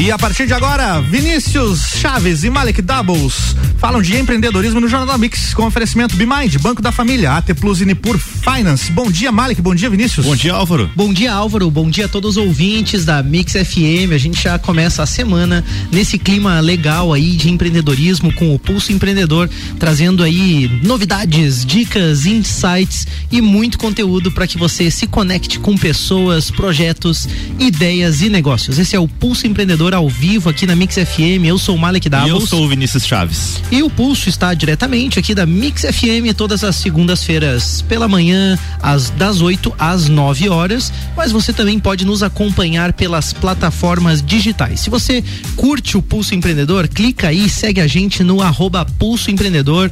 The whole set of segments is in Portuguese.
E a partir de agora, Vinícius Chaves e Malik Doubles falam de empreendedorismo no Jornal Mix com oferecimento BeMind, Banco da Família, AT Plus e Nipur Finance. Bom dia, Malik. Bom dia, Vinícius. Bom dia, Álvaro. Bom dia, Álvaro. Bom dia a todos os ouvintes da Mix FM. A gente já começa a semana nesse clima legal aí de empreendedorismo com o Pulso Empreendedor, trazendo aí novidades, dicas, insights e muito conteúdo para que você se conecte com pessoas, projetos, ideias e negócios. Esse é o Pulso Empreendedor ao vivo aqui na Mix FM. Eu sou o Malek Davos. E eu sou o Vinícius Chaves. E o Pulso está diretamente aqui da Mix FM todas as segundas-feiras pela manhã, às das 8 às 9 horas. Mas você também pode nos acompanhar pelas plataformas digitais. Se você curte o Pulso Empreendedor, clica aí, segue a gente no arroba Pulso Empreendedor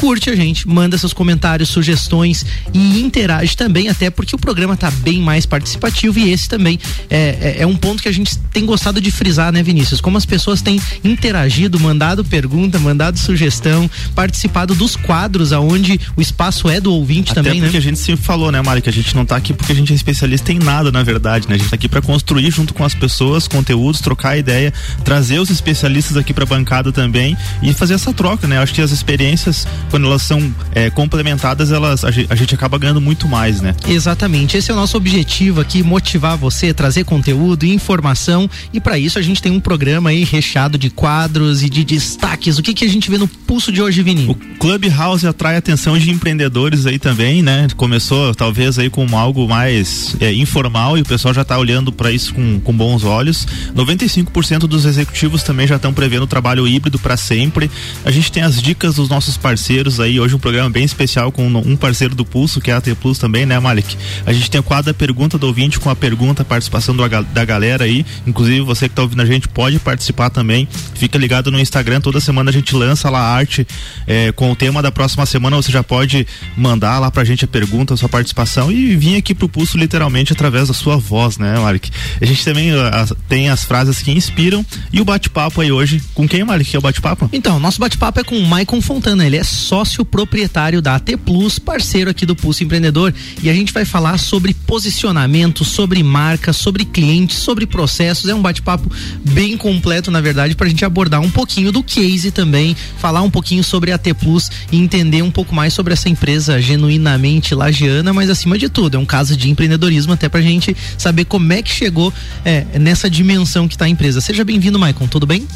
curte a gente, manda seus comentários, sugestões e interage também, até porque o programa está bem mais participativo e esse também é, é, é, um ponto que a gente tem gostado de frisar, né, Vinícius? Como as pessoas têm interagido, mandado pergunta, mandado sugestão, participado dos quadros aonde o espaço é do ouvinte até também, porque né? a gente sempre falou, né, Mari, que a gente não está aqui porque a gente é especialista em nada, na verdade, né? A gente está aqui para construir junto com as pessoas conteúdos, trocar ideia, trazer os especialistas aqui para bancada também e fazer essa troca, né? Acho que as experiências quando elas são é, complementadas, elas a gente, a gente, acaba ganhando muito mais, né? Exatamente. Esse é o nosso objetivo aqui, motivar você, trazer conteúdo e informação. E para isso a gente tem um programa aí recheado de quadros e de destaques. O que que a gente vê no pulso de hoje, Vini? O Clubhouse atrai atenção de empreendedores aí também, né? Começou talvez aí com algo mais é, informal e o pessoal já está olhando para isso com, com bons olhos. 95% dos executivos também já estão prevendo trabalho híbrido para sempre. A gente tem as dicas dos nossos parceiros aí. Hoje um programa bem especial com um parceiro do Pulso, que é a AT Plus também, né, Malik? A gente tem o quadro da pergunta do ouvinte com a pergunta, a participação do, da galera aí. Inclusive, você que está ouvindo a gente pode participar também. Fica ligado no Instagram, toda semana a gente lança lá a arte é, com o tema da próxima semana. Você já pode mandar lá pra gente a pergunta, a sua participação e vir aqui pro Pulso literalmente através da sua voz, né, Malik? A gente também a, tem as frases que inspiram e o bate-papo aí hoje. Com quem, Malik? Que é o bate-papo? Então, nosso bate-papo é com o Maicon Fontana. Ele é sócio proprietário da AT Plus, parceiro aqui do Pulso Empreendedor, e a gente vai falar sobre posicionamento, sobre marca, sobre clientes, sobre processos. É um bate-papo bem completo, na verdade, para a gente abordar um pouquinho do case também, falar um pouquinho sobre a AT Plus e entender um pouco mais sobre essa empresa genuinamente lagiana, mas acima de tudo, é um caso de empreendedorismo até para a gente saber como é que chegou é, nessa dimensão que está a empresa. Seja bem-vindo, Maicon, tudo bem?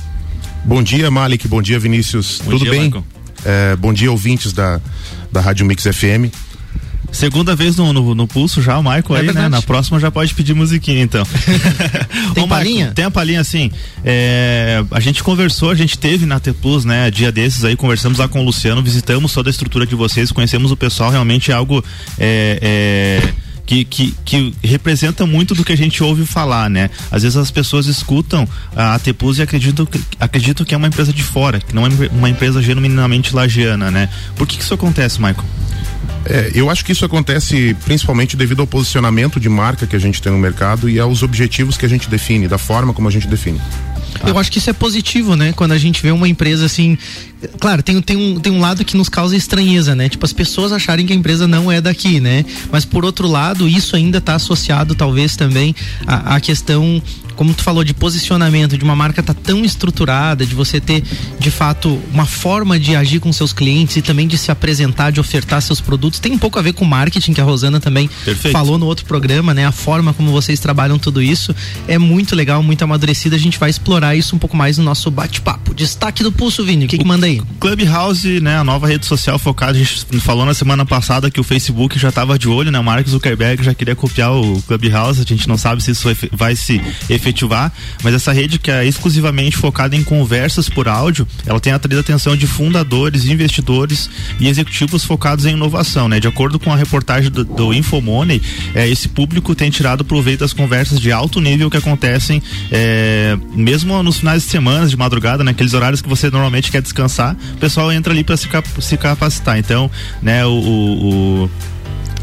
Bom dia, Malik. Bom dia, Vinícius. Bom Tudo dia, bem? É, bom dia, ouvintes da, da Rádio Mix FM. Segunda vez no, no, no, pulso já, o Michael é aí, verdade. né? Na próxima já pode pedir musiquinha, então. tem Ô, palhinha? Michael, tem a palhinha, assim. É, a gente conversou, a gente teve na T Plus, né? Dia desses aí, conversamos lá com o Luciano, visitamos toda a estrutura de vocês, conhecemos o pessoal, realmente é algo. É, é, que, que, que, representa muito do que a gente ouve falar, né? Às vezes as pessoas escutam a AT Plus e acreditam, acreditam que é uma empresa de fora, que não é uma empresa genuinamente lagiana, né? Por que, que isso acontece, Michael? É, eu acho que isso acontece principalmente devido ao posicionamento de marca que a gente tem no mercado e aos objetivos que a gente define, da forma como a gente define. Eu acho que isso é positivo, né? Quando a gente vê uma empresa assim. Claro, tem, tem, um, tem um lado que nos causa estranheza, né? Tipo, as pessoas acharem que a empresa não é daqui, né? Mas por outro lado, isso ainda está associado, talvez, também à, à questão como tu falou, de posicionamento, de uma marca tá tão estruturada, de você ter, de fato, uma forma de agir com seus clientes e também de se apresentar, de ofertar seus produtos, tem um pouco a ver com marketing, que a Rosana também Perfeito. falou no outro programa, né? A forma como vocês trabalham tudo isso é muito legal, muito amadurecido. A gente vai explorar isso um pouco mais no nosso bate-papo. Destaque do Pulso, Vini, o que, que manda aí? Clubhouse, né? A nova rede social focada, a gente falou na semana passada que o Facebook já estava de olho, né? O Mark Zuckerberg já queria copiar o Clubhouse, a gente não sabe se isso vai se efetivar, mas essa rede que é exclusivamente focada em conversas por áudio, ela tem atraído a atenção de fundadores, investidores e executivos focados em inovação, né? De acordo com a reportagem do, do Infomoney, é, esse público tem tirado proveito das conversas de alto nível que acontecem é, mesmo nos finais de semana, de madrugada, naqueles né? horários que você normalmente quer descansar, o pessoal entra ali para se, cap se capacitar. Então, né, o, o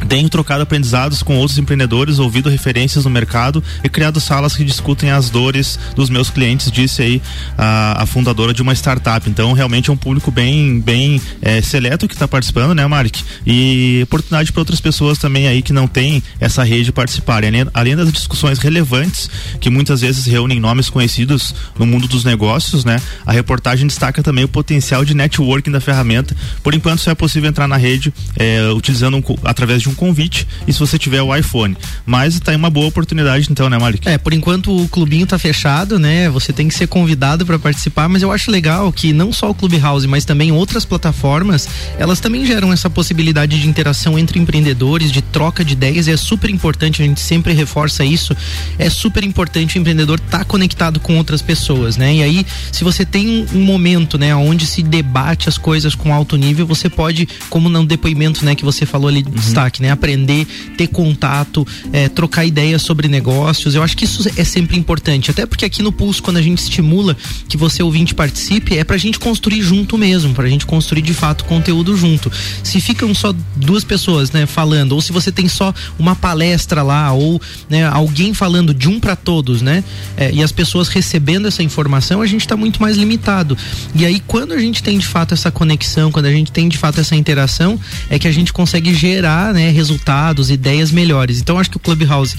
tenho trocado aprendizados com outros empreendedores, ouvido referências no mercado e criado salas que discutem as dores dos meus clientes, disse aí a, a fundadora de uma startup. Então, realmente é um público bem, bem é, seleto que está participando, né, Mark? E oportunidade para outras pessoas também aí que não têm essa rede participarem. Além, além das discussões relevantes que muitas vezes reúnem nomes conhecidos no mundo dos negócios, né? A reportagem destaca também o potencial de networking da ferramenta. Por enquanto, só é possível entrar na rede é, utilizando um, através de um convite e se você tiver o iPhone. Mas está aí uma boa oportunidade então, né, Malik? É, por enquanto o clubinho tá fechado, né? Você tem que ser convidado para participar, mas eu acho legal que não só o Clubhouse, mas também outras plataformas, elas também geram essa possibilidade de interação entre empreendedores, de troca de ideias, e é super importante, a gente sempre reforça isso. É super importante o empreendedor estar tá conectado com outras pessoas, né? E aí, se você tem um momento, né, onde se debate as coisas com alto nível, você pode, como no depoimento, né, que você falou ali de uhum. destaque, né, aprender, ter contato, é, trocar ideias sobre negócios. Eu acho que isso é sempre importante, até porque aqui no Pulso, quando a gente estimula que você ouvinte participe, é pra gente construir junto mesmo, pra gente construir de fato conteúdo junto. Se ficam só duas pessoas, né, falando, ou se você tem só uma palestra lá, ou né, alguém falando de um para todos, né, é, e as pessoas recebendo essa informação, a gente está muito mais limitado. E aí, quando a gente tem de fato essa conexão, quando a gente tem de fato essa interação, é que a gente consegue gerar, né, resultados, ideias melhores. Então, acho que o Clubhouse,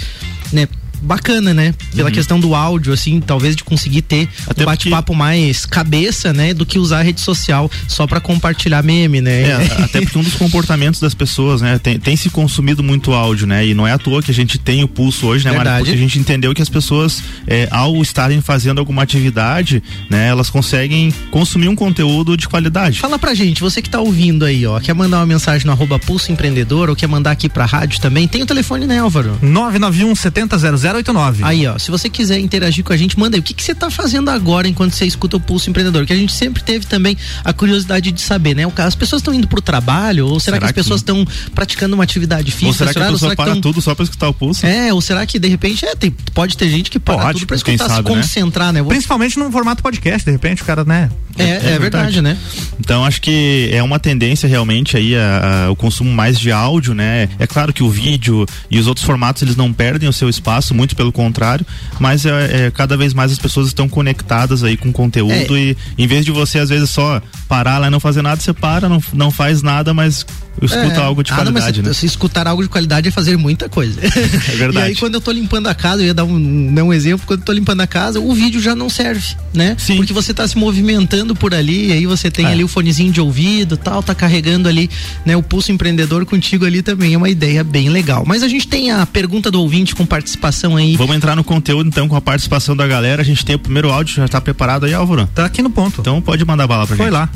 né, bacana, né? Pela uhum. questão do áudio, assim, talvez de conseguir ter Até um bate-papo porque... mais cabeça, né? Do que usar a rede social só para compartilhar meme, né? É, até porque um dos comportamentos das pessoas, né? Tem, tem, se consumido muito áudio, né? E não é à toa que a gente tem o pulso hoje, né, Verdade. Porque a gente entendeu que as pessoas, é, ao estarem fazendo alguma atividade, né? Elas conseguem consumir um conteúdo de qualidade. Fala pra gente, você que tá ouvindo aí, ó, quer mandar uma mensagem no arroba pulso empreendedor ou quer mandar aqui pra rádio também, tem o telefone, né, Álvaro? 991 70 089. Aí, ó, se você quiser interagir com a gente, manda aí. O que, que você tá fazendo agora enquanto você escuta o Pulso Empreendedor? Que a gente sempre teve também a curiosidade de saber, né? As pessoas estão indo pro trabalho ou será, será que as pessoas estão praticando uma atividade física? Ou será que a pessoa será para tão... tudo só pra escutar o Pulso? É, ou será que de repente é, tem, pode ter gente que para pode, tudo pra escutar, sabe, se né? concentrar, né? né? Principalmente num formato podcast, de repente o cara, né? É, é, é verdade. verdade. né? Então acho que é uma tendência realmente aí a, a, o consumo mais de áudio, né? É claro que o vídeo e os outros formatos eles não perdem o seu espaço, muito pelo contrário, mas é, é cada vez mais as pessoas estão conectadas aí com conteúdo é. e em vez de você às vezes só parar lá e não fazer nada, você para, não, não faz nada, mas escuta é. algo de ah, qualidade, não, né? Se escutar algo de qualidade é fazer muita coisa. É verdade. e aí quando eu tô limpando a casa, eu ia dar um, dar um exemplo, quando eu tô limpando a casa, o vídeo já não serve, né? Sim. Porque você tá se movimentando por ali, e aí você tem é. ali o fonezinho de ouvido, tal, tá carregando ali, né, o pulso empreendedor contigo ali também, é uma ideia bem legal. Mas a gente tem a pergunta do ouvinte com participação aí. Vamos entrar no conteúdo então com a participação da galera. A gente tem o primeiro áudio, já tá preparado aí, Álvaro? Tá aqui no ponto. Então pode mandar bala pra Foi gente. Foi lá.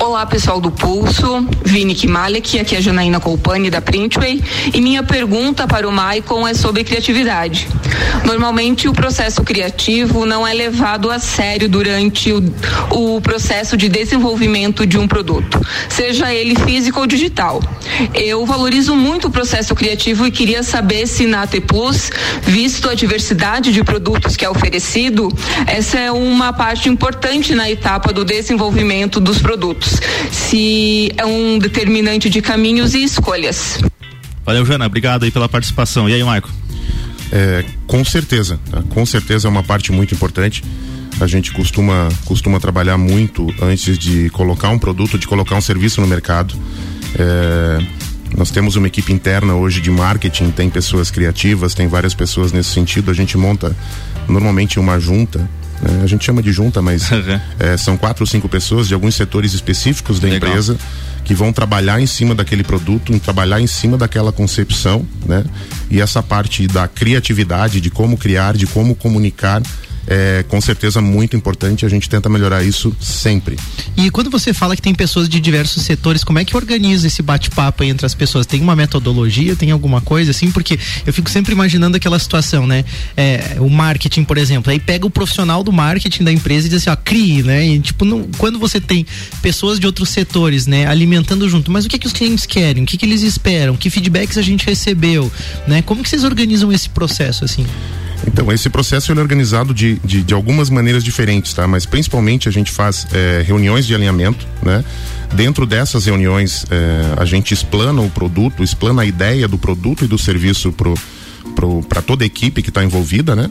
Olá, pessoal do Pulso, Vini Kimalek, aqui é a Janaína Colpani da Printway e minha pergunta para o Maicon é sobre criatividade. Normalmente o processo criativo não é levado a sério durante o, o processo de desenvolvimento de um produto, seja ele físico ou digital. Eu valorizo muito o processo criativo e queria saber se na AT Plus, visto a diversidade de produtos que é oferecido, essa é uma parte importante na etapa do desenvolvimento dos produtos se é um determinante de caminhos e escolhas. Valeu, Jana. Obrigado aí pela participação. E aí, Marco? É, com certeza, tá? com certeza é uma parte muito importante. A gente costuma, costuma trabalhar muito antes de colocar um produto, de colocar um serviço no mercado. É, nós temos uma equipe interna hoje de marketing, tem pessoas criativas, tem várias pessoas nesse sentido. A gente monta normalmente uma junta é, a gente chama de junta, mas é, são quatro ou cinco pessoas de alguns setores específicos da Legal. empresa que vão trabalhar em cima daquele produto, trabalhar em cima daquela concepção, né? E essa parte da criatividade, de como criar, de como comunicar, é com certeza muito importante. A gente tenta melhorar isso sempre. E quando você fala que tem pessoas de diversos setores, como é que organiza esse bate-papo entre as pessoas? Tem uma metodologia, tem alguma coisa assim? Porque eu fico sempre imaginando aquela situação, né? É, o marketing, por exemplo, aí pega o profissional do marketing da empresa e diz assim, ó, crie, né? E, tipo, não, quando você tem pessoas de outros setores, né, alimentando junto, mas o que é que os clientes querem? O que, que eles esperam? Que feedbacks a gente recebeu, né? Como que vocês organizam esse processo assim? Então, esse processo ele é organizado de, de, de, algumas maneiras diferentes, tá? Mas principalmente a gente faz é, reuniões de alinhamento, né? Dentro dessas reuniões, é, a gente explana o produto, explana a ideia do produto e do serviço para toda a equipe que está envolvida, né?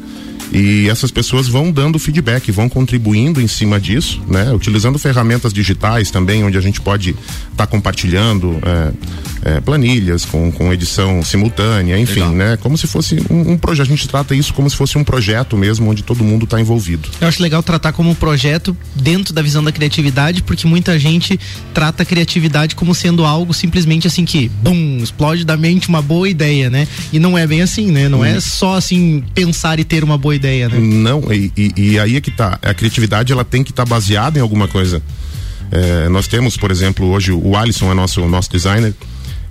E essas pessoas vão dando feedback, vão contribuindo em cima disso, né? Utilizando ferramentas digitais também, onde a gente pode estar tá compartilhando é, é, planilhas com, com edição simultânea, enfim, Legal. né? Como se fosse um, um, projeto. A gente trata isso como se fosse um projeto mesmo, onde todo mundo está envolvido. Eu acho legal tratar como um projeto dentro da visão da criatividade, porque muita gente trata a criatividade como sendo algo simplesmente assim que, bum, explode da mente uma boa ideia, né? E não é bem assim, né? Não hum. é só assim pensar e ter uma boa ideia, né? Não, e, e, e aí é que tá. A criatividade ela tem que estar tá baseada em alguma coisa. É, nós temos, por exemplo, hoje o Alisson é nosso, nosso designer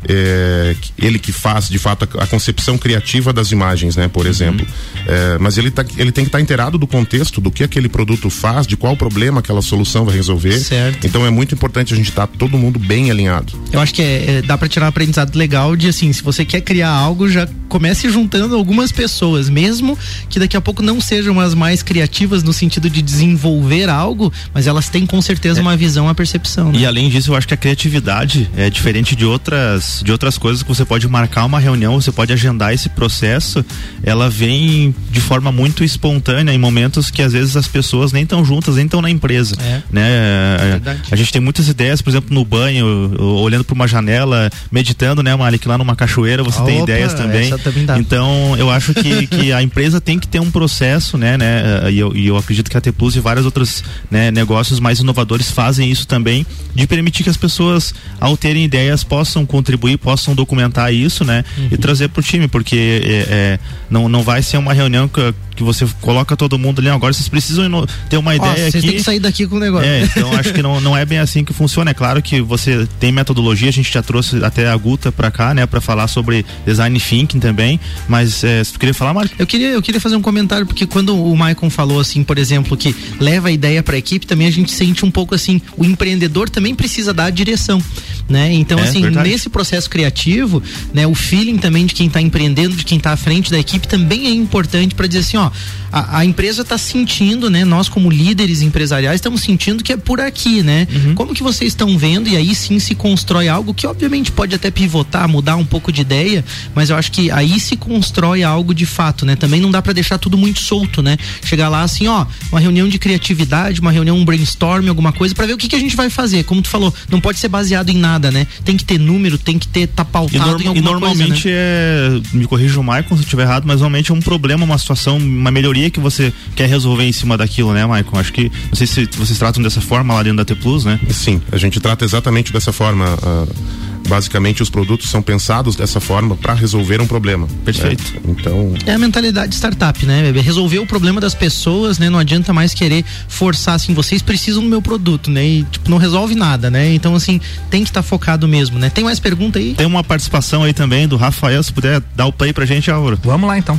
é, ele que faz de fato a, a, concepção criativa das imagens, né? Por uhum. exemplo. É, mas ele, tá, ele tem que estar tá inteirado do contexto, do que aquele produto faz, de qual problema aquela solução vai resolver. Certo. Então é muito importante a gente estar tá todo mundo bem alinhado. Eu acho que é, é dá para tirar um aprendizado legal de assim, se você quer criar algo, já comece juntando algumas pessoas, mesmo que daqui a pouco não sejam as mais criativas no sentido de desenvolver algo, mas elas têm com certeza é. uma visão, uma percepção. Né? E além disso, eu acho que a criatividade é diferente de outras de outras coisas que você pode marcar uma reunião, você pode agendar esse processo, ela vem de forma muito espontânea em momentos que às vezes as pessoas nem estão juntas, nem estão na empresa, é. né? É a gente tem muitas ideias, por exemplo, no banho, olhando para uma janela, meditando, né, Malik, lá numa cachoeira, você Opa, tem ideias também. também então, eu acho que, que a empresa tem que ter um processo, né, né? E eu, e eu acredito que a T Plus e vários outros né, negócios mais inovadores fazem isso também, de permitir que as pessoas, ao terem ideias, possam contribuir contribuir possam documentar isso, né? Uhum. E trazer para o time, porque é, é, não, não vai ser uma reunião que, que você coloca todo mundo ali. Agora vocês precisam ter uma ideia Vocês têm que sair daqui com o negócio. É, então acho que não, não é bem assim que funciona. É claro que você tem metodologia, a gente já trouxe até a Guta para cá, né? para falar sobre design thinking também. Mas é, se tu queria falar, Marco? Eu queria, eu queria fazer um comentário, porque quando o Maicon falou assim, por exemplo, que leva a ideia para a equipe, também a gente sente um pouco assim, o empreendedor também precisa dar a direção, né? Então, é, assim, verdade. nesse processo criativo, né, o feeling também de quem está empreendendo, de quem está à frente da equipe também é importante para dizer assim, ó, a, a empresa está sentindo, né? Nós como líderes empresariais estamos sentindo que é por aqui, né? Uhum. Como que vocês estão vendo e aí sim se constrói algo que obviamente pode até pivotar, mudar um pouco de ideia, mas eu acho que aí se constrói algo de fato, né? Também não dá para deixar tudo muito solto, né? Chegar lá assim, ó, uma reunião de criatividade, uma reunião um brainstorm, alguma coisa para ver o que, que a gente vai fazer. Como tu falou, não pode ser baseado em nada, né? Tem que ter número, tem que ter tá pautado e, norma, em alguma e normalmente coisa, né? é, me corrija o Michael se eu estiver errado, mas normalmente é um problema, uma situação, uma melhoria que você quer resolver em cima daquilo, né, Maicon? Acho que, não sei se vocês tratam dessa forma lá dentro da T Plus, né? Sim, a gente trata exatamente dessa forma. Uh, basicamente, os produtos são pensados dessa forma para resolver um problema. Perfeito. Né? Então. É a mentalidade startup, né? Resolver o problema das pessoas, né? Não adianta mais querer forçar assim, vocês precisam do meu produto, né? E, tipo, não resolve nada, né? Então, assim, tem que estar tá focado mesmo, né? Tem mais pergunta aí? Tem uma participação aí também do Rafael, se puder dar o play pra gente, Álvaro. Vamos lá então.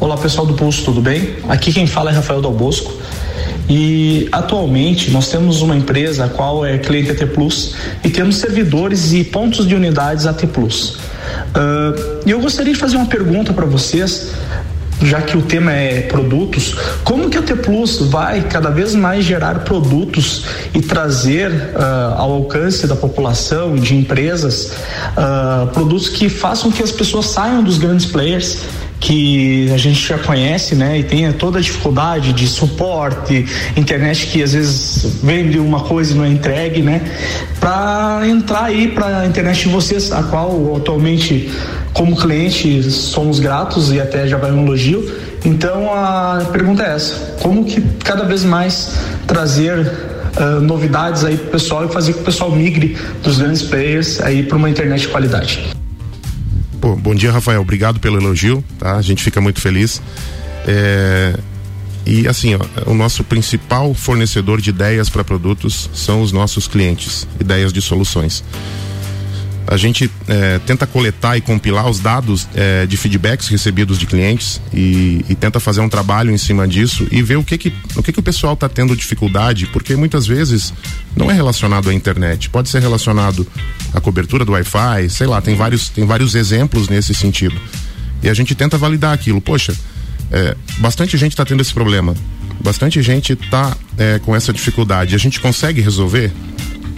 Olá pessoal do Pulso, tudo bem? Aqui quem fala é Rafael Dal Bosco. E atualmente nós temos uma empresa a qual é cliente AT Plus e temos servidores e pontos de unidades AT Plus. Uh, e eu gostaria de fazer uma pergunta para vocês, já que o tema é produtos, como que a T Plus vai cada vez mais gerar produtos e trazer uh, ao alcance da população, de empresas, uh, produtos que façam que as pessoas saiam dos grandes players que a gente já conhece, né? E tem toda a dificuldade de suporte, internet que às vezes vende uma coisa e não é entregue, né? Para entrar aí para a internet de vocês, a qual atualmente, como cliente, somos gratos e até já vai um elogio. Então a pergunta é essa: como que cada vez mais trazer uh, novidades aí para o pessoal e fazer que o pessoal migre dos grandes players aí para uma internet de qualidade? Pô, bom dia, Rafael. Obrigado pelo elogio, tá? A gente fica muito feliz. É, e assim, ó, o nosso principal fornecedor de ideias para produtos são os nossos clientes, ideias de soluções a gente é, tenta coletar e compilar os dados é, de feedbacks recebidos de clientes e, e, tenta fazer um trabalho em cima disso e ver o que que, o que, que o pessoal está tendo dificuldade, porque muitas vezes não é relacionado à internet, pode ser relacionado à cobertura do Wi-Fi, sei lá, tem vários, tem vários exemplos nesse sentido. E a gente tenta validar aquilo. Poxa, é, bastante gente está tendo esse problema. Bastante gente está é, com essa dificuldade. A gente consegue resolver?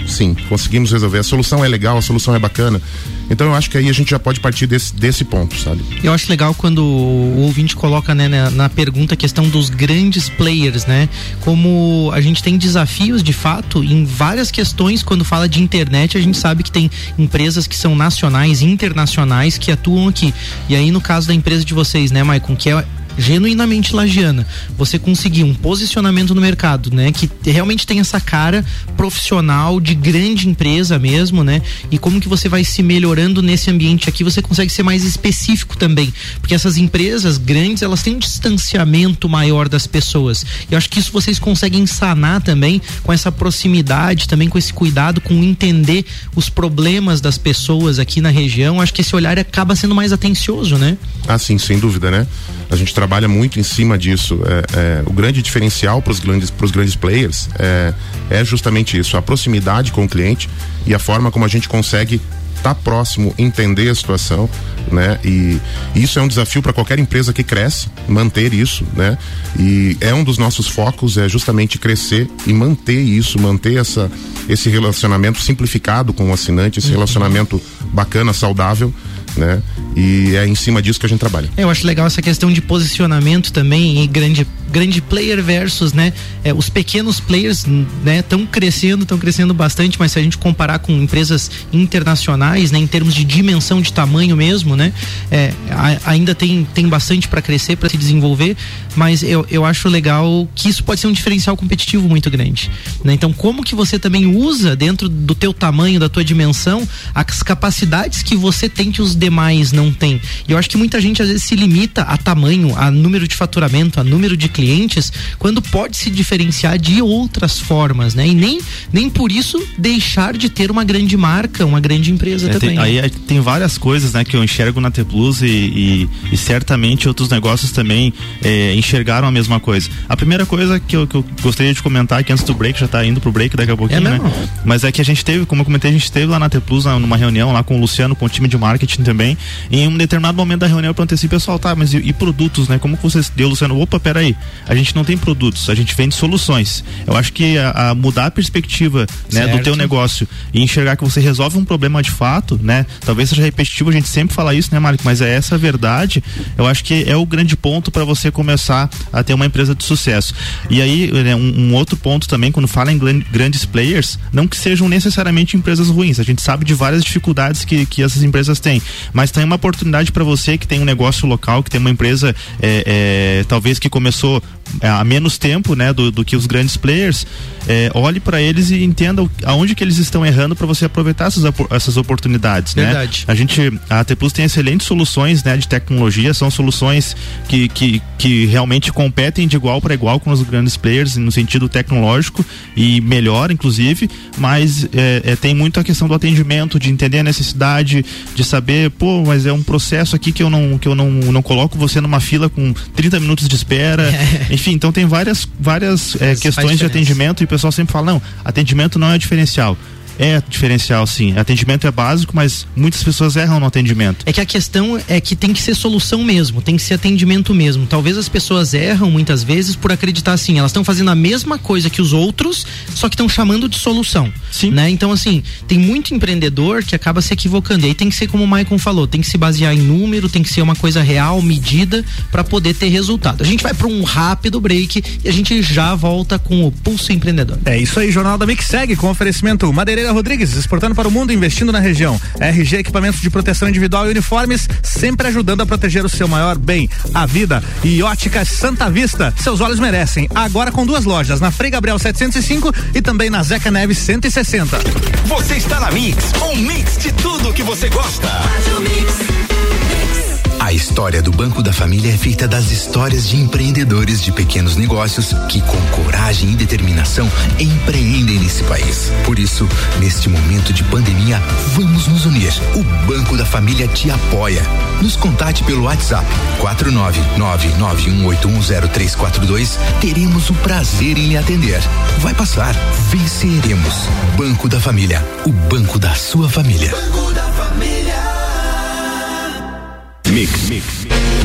Sim, conseguimos resolver. A solução é legal, a solução é bacana. Então eu acho que aí a gente já pode partir desse, desse ponto, sabe? Eu acho legal quando o ouvinte coloca né, na, na, pergunta a questão dos grandes players, né? Como a gente tem desafios de fato em várias questões quando fala de internet, a gente sabe que tem empresas que são nacionais, internacionais que atuam aqui. E aí no caso da empresa de vocês, né, Maicon, que é genuinamente lagiana, você conseguir um posicionamento no mercado, né, que realmente tem essa cara profissional de grande empresa mesmo, né? E como que você vai se melhorando nesse ambiente aqui, você consegue ser mais específico também, porque essas empresas grandes, elas têm um distanciamento maior das pessoas. Eu acho que isso vocês conseguem sanar também com essa proximidade, também com esse cuidado com entender os problemas das pessoas aqui na região. Acho que esse olhar acaba sendo mais atencioso, né? Ah, sim, sem dúvida, né? A gente trabalha muito em cima disso. É, é, o grande diferencial para os grandes, grandes players é, é justamente isso: a proximidade com o cliente e a forma como a gente consegue estar tá próximo, entender a situação, né? E isso é um desafio para qualquer empresa que cresce, manter isso, né? E é um dos nossos focos é justamente crescer e manter isso, manter essa esse relacionamento simplificado com o assinante, esse uhum. relacionamento bacana, saudável né? E é em cima disso que a gente trabalha. Eu acho legal essa questão de posicionamento também e grande grande player versus, né, é, os pequenos players, né, estão crescendo, estão crescendo bastante, mas se a gente comparar com empresas internacionais, né, em termos de dimensão de tamanho mesmo, né, é, a, ainda tem tem bastante para crescer, para se desenvolver, mas eu, eu acho legal que isso pode ser um diferencial competitivo muito grande, né? Então, como que você também usa dentro do teu tamanho, da tua dimensão, as capacidades que você tem que os demais não têm. E eu acho que muita gente às vezes se limita a tamanho, a número de faturamento, a número de clientes, quando pode se diferenciar de outras formas, né? E nem, nem por isso deixar de ter uma grande marca, uma grande empresa é, também. Tem, aí tem várias coisas, né, que eu enxergo na T Plus e, e, e certamente outros negócios também é, enxergaram a mesma coisa. A primeira coisa que eu, que eu gostaria de comentar que antes do break, já está indo pro break daqui a pouquinho, é né? Mas é que a gente teve, como eu comentei, a gente teve lá na T Plus numa reunião lá com o Luciano, com o time de marketing também. Em um determinado momento da reunião eu perguntei assim, pessoal, tá, mas e, e produtos, né? Como que vocês deu, Luciano? Opa, peraí, a gente não tem produtos, a gente vende soluções. Eu acho que a, a mudar a perspectiva né, do teu negócio e enxergar que você resolve um problema de fato, né? Talvez seja repetitivo a gente sempre falar isso, né, Marco? Mas é essa a verdade. Eu acho que é o grande ponto para você começar a ter uma empresa de sucesso. E aí, né, um, um, outro ponto também, quando fala em grandes players, não que sejam necessariamente empresas ruins. A gente sabe de várias dificuldades que, que essas empresas têm mas tem uma oportunidade para você que tem um negócio local, que tem uma empresa é, é, talvez que começou é, há menos tempo, né, do, do que os grandes players, é, olhe para eles e entenda aonde que eles estão errando para você aproveitar essas, essas oportunidades, né? Verdade. né? A gente, a T Plus tem excelentes soluções, né, de tecnologia, são soluções que, que, que realmente competem de igual para igual com os grandes players no sentido tecnológico e melhor, inclusive, mas é, é, tem muito a questão do atendimento, de entender a necessidade, de saber, pô, mas é um processo aqui que eu não que eu não, não coloco você numa fila com 30 minutos de espera. Enfim, então tem várias várias é, questões de atendimento e o pessoal sempre fala, não, atendimento não é diferencial. É diferencial, sim. Atendimento é básico, mas muitas pessoas erram no atendimento. É que a questão é que tem que ser solução mesmo, tem que ser atendimento mesmo. Talvez as pessoas erram muitas vezes por acreditar assim, elas estão fazendo a mesma coisa que os outros, só que estão chamando de solução. Sim. Né? Então, assim, tem muito empreendedor que acaba se equivocando. E aí tem que ser como o Maicon falou, tem que se basear em número, tem que ser uma coisa real, medida, para poder ter resultado. A gente vai para um rápido break e a gente já volta com o Pulso Empreendedor. É isso aí, Jornal da Mix segue com oferecimento Madeireira Rodrigues, exportando para o mundo, investindo na região. RG Equipamentos de Proteção Individual e Uniformes, sempre ajudando a proteger o seu maior bem, a vida. E Óticas Santa Vista, seus olhos merecem. Agora com duas lojas, na Frei Gabriel 705 e também na Zeca Neves 160. Você está na Mix, um mix de tudo que você gosta. A história do Banco da Família é feita das histórias de empreendedores de pequenos negócios que, com coragem e determinação, empreendem nesse país. Por isso, neste momento de pandemia, vamos nos unir. O Banco da Família te apoia. Nos contate pelo WhatsApp 49991810342. Teremos o prazer em lhe atender. Vai passar. Venceremos. Banco da Família. O banco da sua família. Banco da Família. Mix. Mix.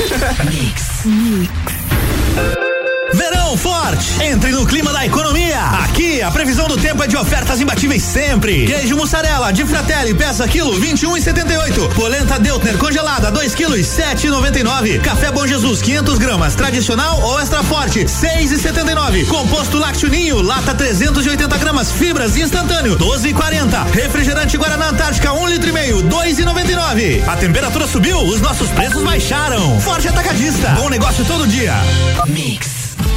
Mix. Mix. Verão forte! Entre no clima da economia. Aqui a previsão do tempo é de ofertas imbatíveis sempre. Queijo mussarela de Fratelli, peça quilo 21,78. Polenta Deutner congelada 2 quilos 7,99. Café Bom Jesus 500 gramas tradicional ou extra forte 6,79. Composto lácteo ninho lata 380 gramas fibras instantâneo 12,40. Refrigerante Guaraná Antártica 1 um litro e meio 2,99. A temperatura subiu, os nossos preços baixaram. Forte atacadista. Bom negócio todo dia. Mix.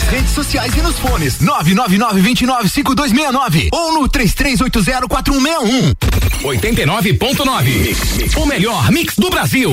nas redes sociais e nos fones. 999-295269 ou no 33804161. 89.9. O melhor mix do Brasil.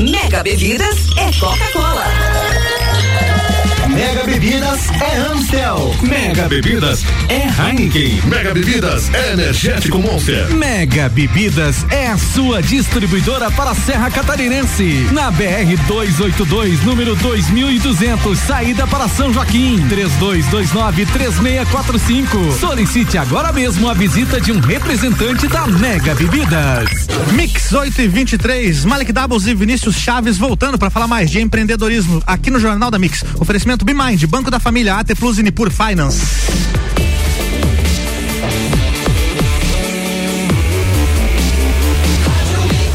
Mega Bebidas é Coca-Cola. Mega Bebidas é Amstel. Mega Bebidas é Heineken. Mega Bebidas é Energético Monster. Mega Bebidas é a sua distribuidora para a Serra Catarinense. Na BR 282, número 2200, saída para São Joaquim. 3229-3645. Solicite agora mesmo a visita de um representante da Mega Bebidas. Mix 8 e 23, Malik Doubles e Vinícius Chaves voltando para falar mais de empreendedorismo aqui no Jornal da Mix. Oferecimento Oferecimento BeMind, Banco da Família, AT Plus e Nipur Finance.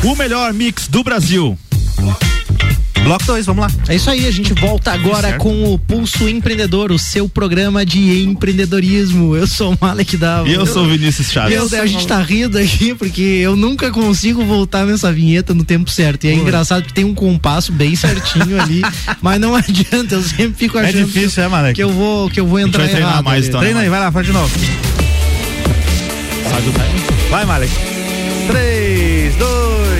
O melhor mix do Brasil. Bloco 2, vamos lá. É isso aí, a gente volta agora com o Pulso Empreendedor, o seu programa de empreendedorismo. Eu sou o Malek Dava. E eu, eu sou o Vinícius Chaves. Eu, a gente tá rindo aqui porque eu nunca consigo voltar nessa vinheta no tempo certo. E é Pô. engraçado que tem um compasso bem certinho ali, mas não adianta, eu sempre fico é achando é difícil, que, é, Malek? que eu vou que eu vou entrar errado. mais, então, Treina aí, vai lá, faz de novo. Vai, Malek. 3, 2,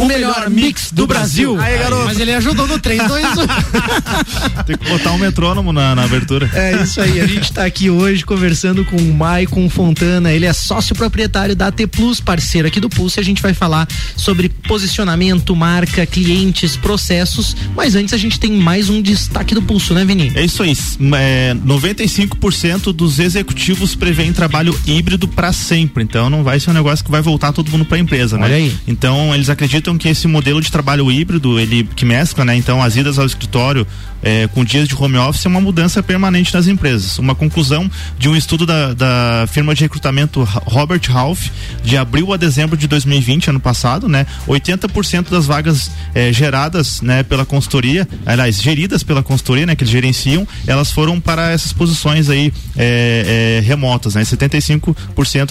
o melhor mix do Brasil. Aí, garoto. Mas ele ajudou no 3, 2, 1. Tem que botar um metrônomo na, na abertura. É isso aí. A gente tá aqui hoje conversando com o Maicon Fontana. Ele é sócio proprietário da AT Plus, parceiro aqui do Pulse. A gente vai falar sobre posicionamento, marca, clientes, processos. Mas antes a gente tem mais um destaque do Pulso, né, Vini? É isso aí. É, 95% dos executivos prevêem trabalho híbrido para sempre. Então não vai ser um negócio que vai voltar todo mundo para a empresa, né? Olha aí. Então eles acreditam que esse modelo de trabalho híbrido, ele que mescla, né? Então as idas ao escritório é, com dias de home office é uma mudança permanente nas empresas. Uma conclusão de um estudo da, da firma de recrutamento Robert Half de abril a dezembro de 2020, ano passado, né? 80% das vagas é, geradas, né, pela consultoria, aliás, geridas pela consultoria, né, que eles gerenciam, elas foram para essas posições aí é, é, remotas, né? 75%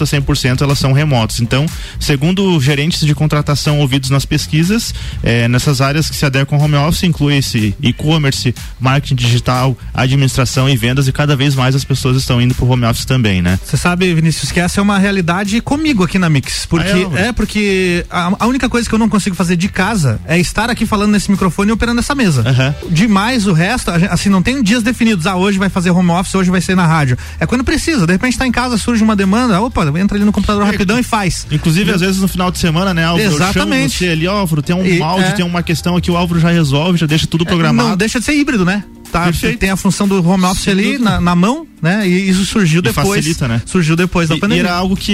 a 100% elas são remotas. Então, segundo gerentes de contratação ouvidos nas pesquisas, é, nessas áreas que se adequam ao home office, inclui esse e-commerce, marketing digital, administração e vendas e cada vez mais as pessoas estão indo pro home office também, né? Você sabe, Vinícius, que essa é uma realidade comigo aqui na Mix, porque Ah, é? é, porque a, a única coisa que eu não consigo fazer de casa é estar aqui falando nesse microfone e operando essa mesa. Demais o resto, assim, não tem dias definidos, ah, hoje vai fazer home office, hoje vai ser na rádio. É quando precisa, de repente tá em casa, surge uma demanda, opa, entra ali no computador rapidão e faz. Inclusive, às vezes no final de semana, né, Álvaro? Exatamente. Eu chamo você ali, Álvaro, tem um E- áudio, é. tem uma questão aqui, o Álvaro já resolve, já deixa tudo programado. Não deixa de ser híbrido, né? Tá, Perfeito. tem a função do home office Sem ali na, na mão, né? E isso surgiu E depois. facilita, né? Surgiu depois da E- pandemia. E era algo que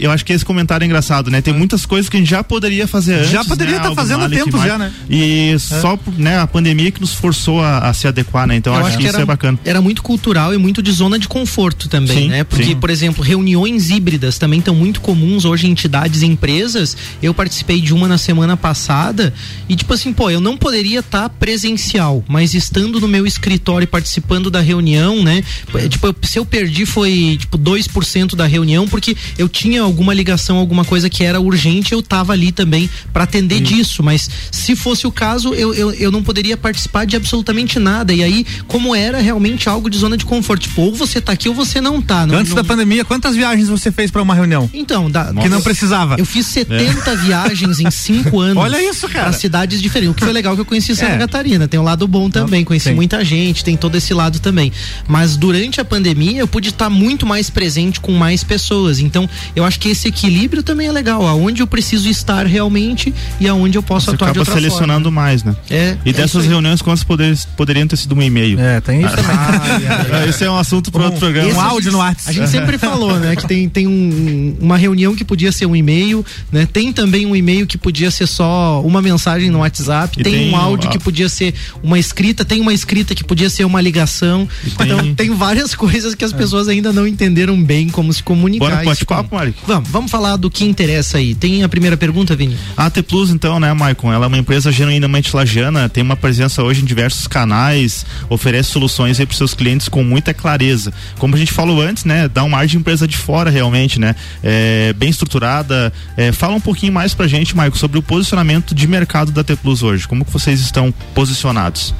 e- eu acho que esse comentário é engraçado, né? Tem muitas coisas que a gente já poderia fazer antes. Já poderia né, tá fazendo há Mike? já, né? E só por, né, a pandemia que nos forçou a, a se adequar, né? Então Eu acho que, isso era, é bacana. Era muito cultural e muito de zona de conforto também, Sim, né? Porque, sim. por exemplo, reuniões híbridas também estão muito comuns hoje em entidades e empresas. Eu participei de uma na semana passada e, tipo assim, pô, eu não poderia estar presencial, mas estando no meu escritório e participando da reunião, né? Tipo, se eu perdi foi, tipo, 2% da reunião, porque eu tinha alguma ligação, alguma coisa que era urgente, eu tava ali também para atender disso. Mas se fosse o caso, eu, eu, eu não poderia participar de absolutamente nada. E aí, como era realmente algo de zona de conforto, tipo, ou você tá aqui ou você não tá. Não, Antes não- da pandemia, quantas viagens você fez pra uma reunião? Então, da, Que não precisava. Eu fiz 70 viagens em 5 anos. Olha isso, cara. Pra cidades diferentes. O que foi legal que eu conheci Santa É. Catarina. Tem o lado bom também. Conheci sim. muita gente, tem todo esse lado também. Mas durante a pandemia, eu pude estar muito mais presente com mais pessoas. Então, eu acho que esse equilíbrio também é legal. Aonde eu preciso estar realmente e aonde eu posso Você atuar de acaba outra selecionando mais, né? É, E é dessas reuniões, quantas poder- poderiam ter sido um e-mail? É, tem isso também. Esse é um assunto para outro programa. Esse a gente- A gente sempre falou, né? Que tem, tem um- uma reunião que podia ser um e-mail, né? Tem também um e-mail que podia ser só uma mensagem no WhatsApp, tem, tem um áudio que podia ser uma escrita, tem uma escrita que podia ser uma ligação. Então tem várias coisas que as pessoas ainda não entenderam bem como se comunicar. Bora bate-papo, Mari? Vamos, vamos falar do que interessa aí. Tem a primeira pergunta, Vini? A AT Plus, então, né, Maicon? Ela é uma empresa genuinamente lagiana, tem uma presença hoje em diversos canais, oferece soluções aí para seus clientes com muita clareza. Como a gente falou antes, né, dá um ar de empresa de fora realmente, né? É, bem estruturada. É, fala um pouquinho mais pra gente, Maicon, sobre o posicionamento de mercado da AT Plus hoje. Como que vocês estão posicionados?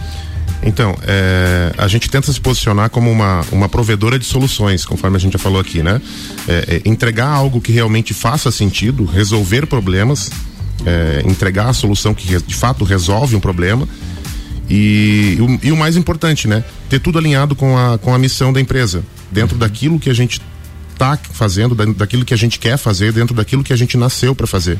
Então, é, a gente tenta se posicionar como uma, uma provedora de soluções, conforme a gente já falou aqui, né? É, é, entregar algo que realmente faça sentido, resolver problemas, é, entregar a solução que de fato resolve um problema. E, e o, e o mais importante, né? Ter tudo alinhado com a, com a missão da empresa, dentro daquilo que a gente está fazendo, da- daquilo que a gente quer fazer, dentro daquilo que a gente nasceu para fazer.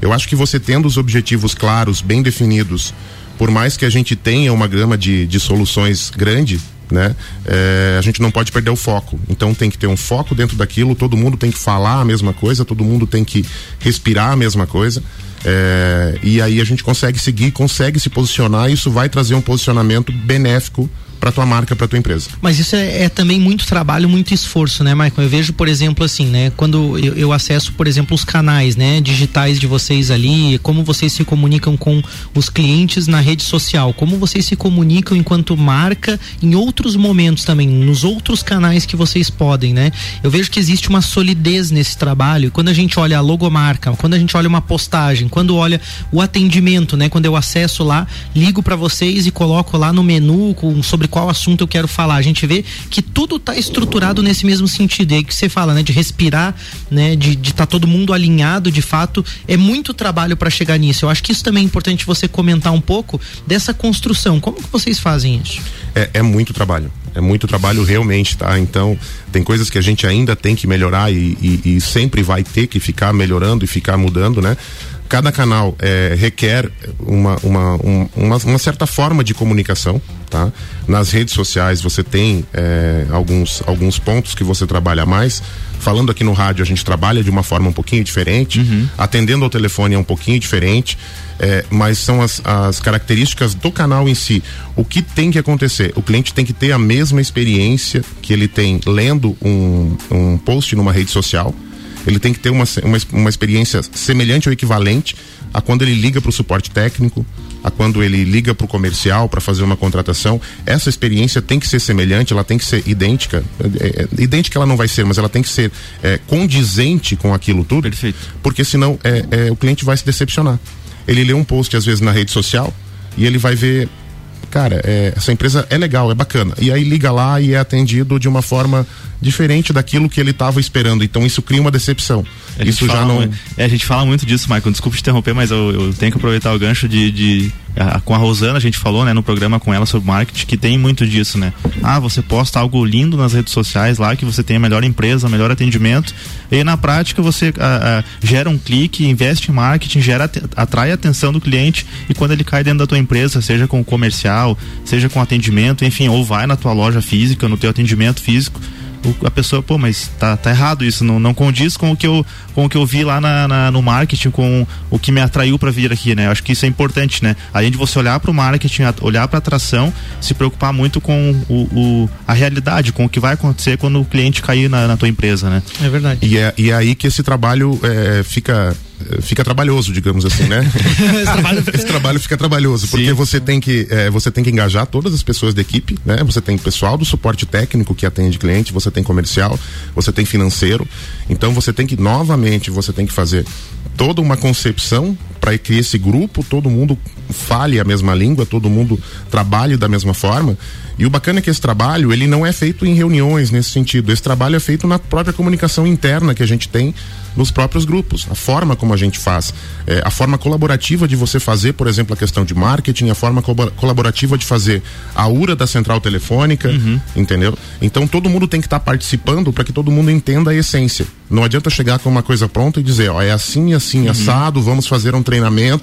Eu acho que você tendo os objetivos claros, bem definidos, por mais que a gente tenha uma gama de, de soluções grande, né? é, a gente não pode perder o foco. Então tem que ter um foco dentro daquilo, todo mundo tem que falar a mesma coisa, todo mundo tem que respirar a mesma coisa. é, e aí a gente consegue seguir, consegue se posicionar, e isso vai trazer um posicionamento benéfico para tua marca, para tua empresa. Mas isso é, é também muito trabalho, muito esforço, né, Michael? Eu vejo, por exemplo, assim, né? Quando eu, eu acesso, por exemplo, os canais, né, digitais de vocês ali, como vocês se comunicam com os clientes na rede social, como vocês se comunicam enquanto marca em outros momentos também, nos outros canais que vocês podem, né? Eu vejo que existe uma solidez nesse trabalho. Quando a gente olha a logomarca, quando a gente olha uma postagem, quando olha o atendimento, né? Quando eu acesso lá, ligo para vocês e coloco lá no menu com, sobre qual assunto eu quero falar. A gente vê que tudo está estruturado nesse mesmo sentido. E aí que você fala, né? De respirar, né? De estar tá todo mundo alinhado, de fato. É muito trabalho para chegar nisso. Eu acho que isso também é importante você comentar um pouco dessa construção. Como que vocês fazem isso? É, é muito trabalho. É muito trabalho realmente, tá? Então, tem coisas que a gente ainda tem que melhorar e, e- e sempre vai ter que ficar melhorando e ficar mudando, né? Cada canal é, requer uma, uma, um- uma, uma certa forma de comunicação, tá? Nas redes sociais você tem é, alguns, alguns pontos que você trabalha mais. Falando aqui no rádio, a gente trabalha de uma forma um pouquinho diferente. Atendendo ao telefone é um pouquinho diferente. É, mas são as, as características do canal em si. O que tem que acontecer? O cliente tem que ter a mesma experiência que ele tem lendo um, um post numa rede social. Ele tem que ter uma, uma, uma experiência semelhante ou equivalente a quando ele liga para o suporte técnico, a quando ele liga para o comercial para fazer uma contratação. Essa experiência tem que ser semelhante, ela tem que ser idêntica. É, é, idêntica ela não vai ser, mas ela tem que ser é, condizente com aquilo tudo. Perfeito. Porque senão é, é, o cliente vai se decepcionar. Ele lê um post às vezes na rede social e ele vai ver cara, é, essa empresa é legal, é bacana. E aí liga lá e é atendido de uma forma diferente daquilo que ele estava esperando. Então isso cria uma decepção. Isso já não. É, a gente fala muito disso, Michael. Desculpa te interromper, mas eu, eu tenho que aproveitar o gancho de, de a, com a Rosana a gente falou, né, no programa com ela sobre marketing que tem muito disso, né? Ah, você posta algo lindo nas redes sociais lá que você tem a melhor empresa, melhor atendimento e na prática você a, a, gera um clique, investe em marketing, gera atrai a atenção do cliente e quando ele cai dentro da tua empresa, seja com comercial, seja com atendimento, enfim, ou vai na tua loja física, no teu atendimento físico, a pessoa, pô, mas tá, tá errado isso, não, não condiz com o que eu, com o que eu vi lá na, na no marketing, com o que me atraiu para vir aqui, né? Eu acho que isso é importante, né? Além de você olhar para o marketing, olhar para atração, se preocupar muito com o, o, a realidade, com o que vai acontecer quando o cliente cair na, na tua empresa, né? É verdade. E é, e é aí que esse trabalho é, fica fica trabalhoso, digamos assim, né? esse, trabalho fica... esse, trabalho fica... trabalhoso, porque você tem que é, você tem que engajar todas as pessoas da equipe, né? Você tem pessoal do suporte técnico que atende cliente, você tem comercial, você tem financeiro. Então você tem que novamente você tem que fazer toda uma concepção para que esse grupo todo mundo fale a mesma língua, todo mundo trabalhe da mesma forma. E o bacana é que esse trabalho, ele não é feito em reuniões nesse sentido. Esse trabalho é feito na própria comunicação interna que a gente tem nos próprios grupos. A forma como a gente faz, é, a forma colaborativa de você fazer, por exemplo, a questão de marketing, a forma co colaborativa de fazer a URA da central telefônica, uhum. entendeu? Então todo mundo tem que estar tá participando para que todo mundo entenda a essência. Não adianta chegar com uma coisa pronta e dizer, ó, é assim, assim, uhum. assado, vamos fazer um treinamento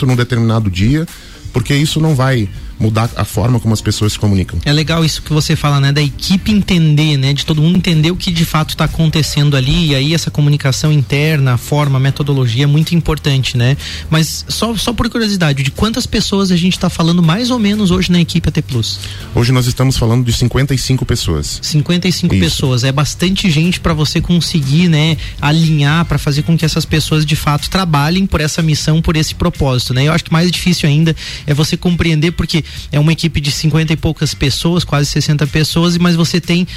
num determinado dia, porque isso não vai mudar a forma como as pessoas se comunicam. É legal isso que você fala, né? Da equipe entender, né? De todo mundo entender o que de fato está acontecendo ali e aí essa comunicação interna, a forma, a metodologia é muito importante, né? Mas só, só por curiosidade, de quantas pessoas a gente está falando mais ou menos hoje na equipe AT Plus? Hoje nós estamos falando de 55 pessoas. 55 isso. pessoas, é bastante gente para você conseguir, né, alinhar para fazer com que essas pessoas de fato trabalhem por essa missão, por esse propósito, né? Eu acho que mais difícil ainda é você compreender porque é uma equipe de 50 e poucas pessoas, quase 60 pessoas, mas você tem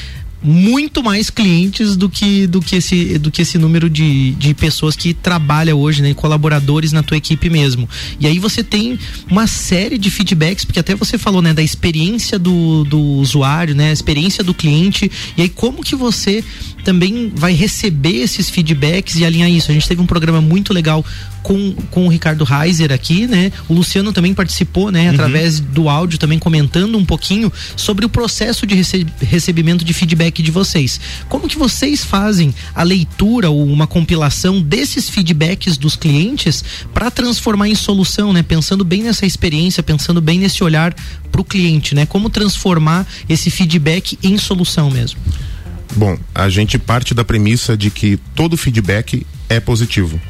muito mais clientes do que do que esse do que esse número de, de pessoas que trabalha hoje, né, colaboradores na tua equipe mesmo. E aí você tem uma série de feedbacks, porque até você falou, né, da experiência do, do usuário, né, a experiência do cliente. E aí como que você também vai receber esses feedbacks e alinhar isso? A gente teve um programa muito legal com, com o Ricardo Reiser aqui, né? O Luciano também participou, né? Uhum. Através do áudio também comentando um pouquinho sobre o processo de recebimento de feedback de vocês. Como que vocês fazem a leitura ou uma compilação desses feedbacks dos clientes para transformar em solução, né? Pensando bem nessa experiência, pensando bem nesse olhar para o cliente, né? Como transformar esse feedback em solução mesmo? Bom, a gente parte da premissa de que todo feedback é positivo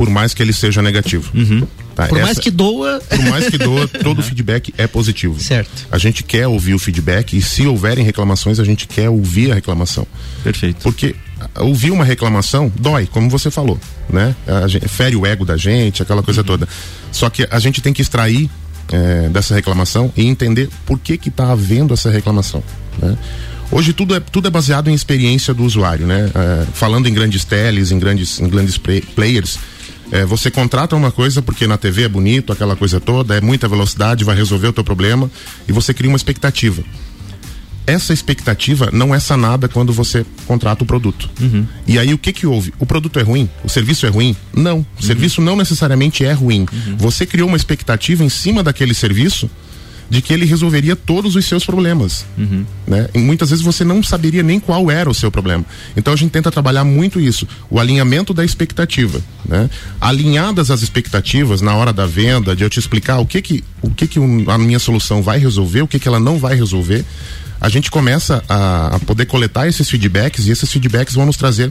por mais que ele seja negativo. Uhum. Tá, por essa, mais que doa. Por mais que doa, todo feedback é positivo. Certo. A gente quer ouvir o feedback e se houverem reclamações, a gente quer ouvir a reclamação. Perfeito. Porque ouvir uma reclamação dói, como você falou, né? A gente, fere o ego da gente, aquela coisa uhum. toda. Só que a gente tem que extrair é, dessa reclamação e entender por que que está havendo essa reclamação, né? Hoje tudo é, tudo é baseado em experiência do usuário, né? É, falando em grandes teles, em grandes, em grandes players, é, você contrata uma coisa porque na TV é bonito, aquela coisa toda, é muita velocidade, vai resolver o teu problema e você cria uma expectativa. Essa expectativa não é sanada quando você contrata o produto. Uhum. E aí o que que houve? O produto é ruim? O serviço é ruim? Não. O uhum. serviço não necessariamente é ruim. Uhum. Você criou uma expectativa em cima daquele serviço de que ele resolveria todos os seus problemas. Uhum. Né? E muitas vezes você não saberia nem qual era o seu problema. Então a gente tenta trabalhar muito isso, o alinhamento da expectativa. Né? Alinhadas as expectativas na hora da venda, de eu te explicar o que que, o que, que a minha solução vai resolver, o que, que ela não vai resolver, a gente começa a, a poder coletar esses feedbacks e esses feedbacks vão nos trazer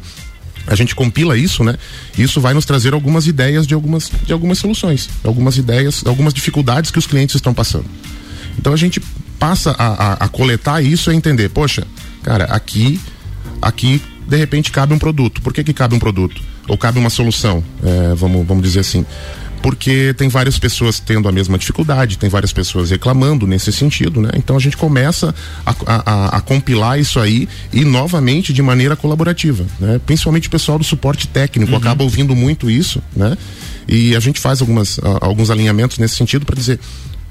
a gente compila isso, né? Isso vai nos trazer algumas ideias de algumas, de algumas soluções, algumas ideias, algumas dificuldades que os clientes estão passando. Então a gente passa a, a, a coletar isso e entender, poxa, cara, aqui, aqui de repente cabe um produto. Por que, que cabe um produto? Ou cabe uma solução, é, vamos, vamos dizer assim. Porque tem várias pessoas tendo a mesma dificuldade, tem várias pessoas reclamando nesse sentido, né? Então a gente começa a, a, a compilar isso aí e novamente de maneira colaborativa, né? Principalmente o pessoal do suporte técnico uhum. acaba ouvindo muito isso, né? E a gente faz algumas, alguns alinhamentos nesse sentido para dizer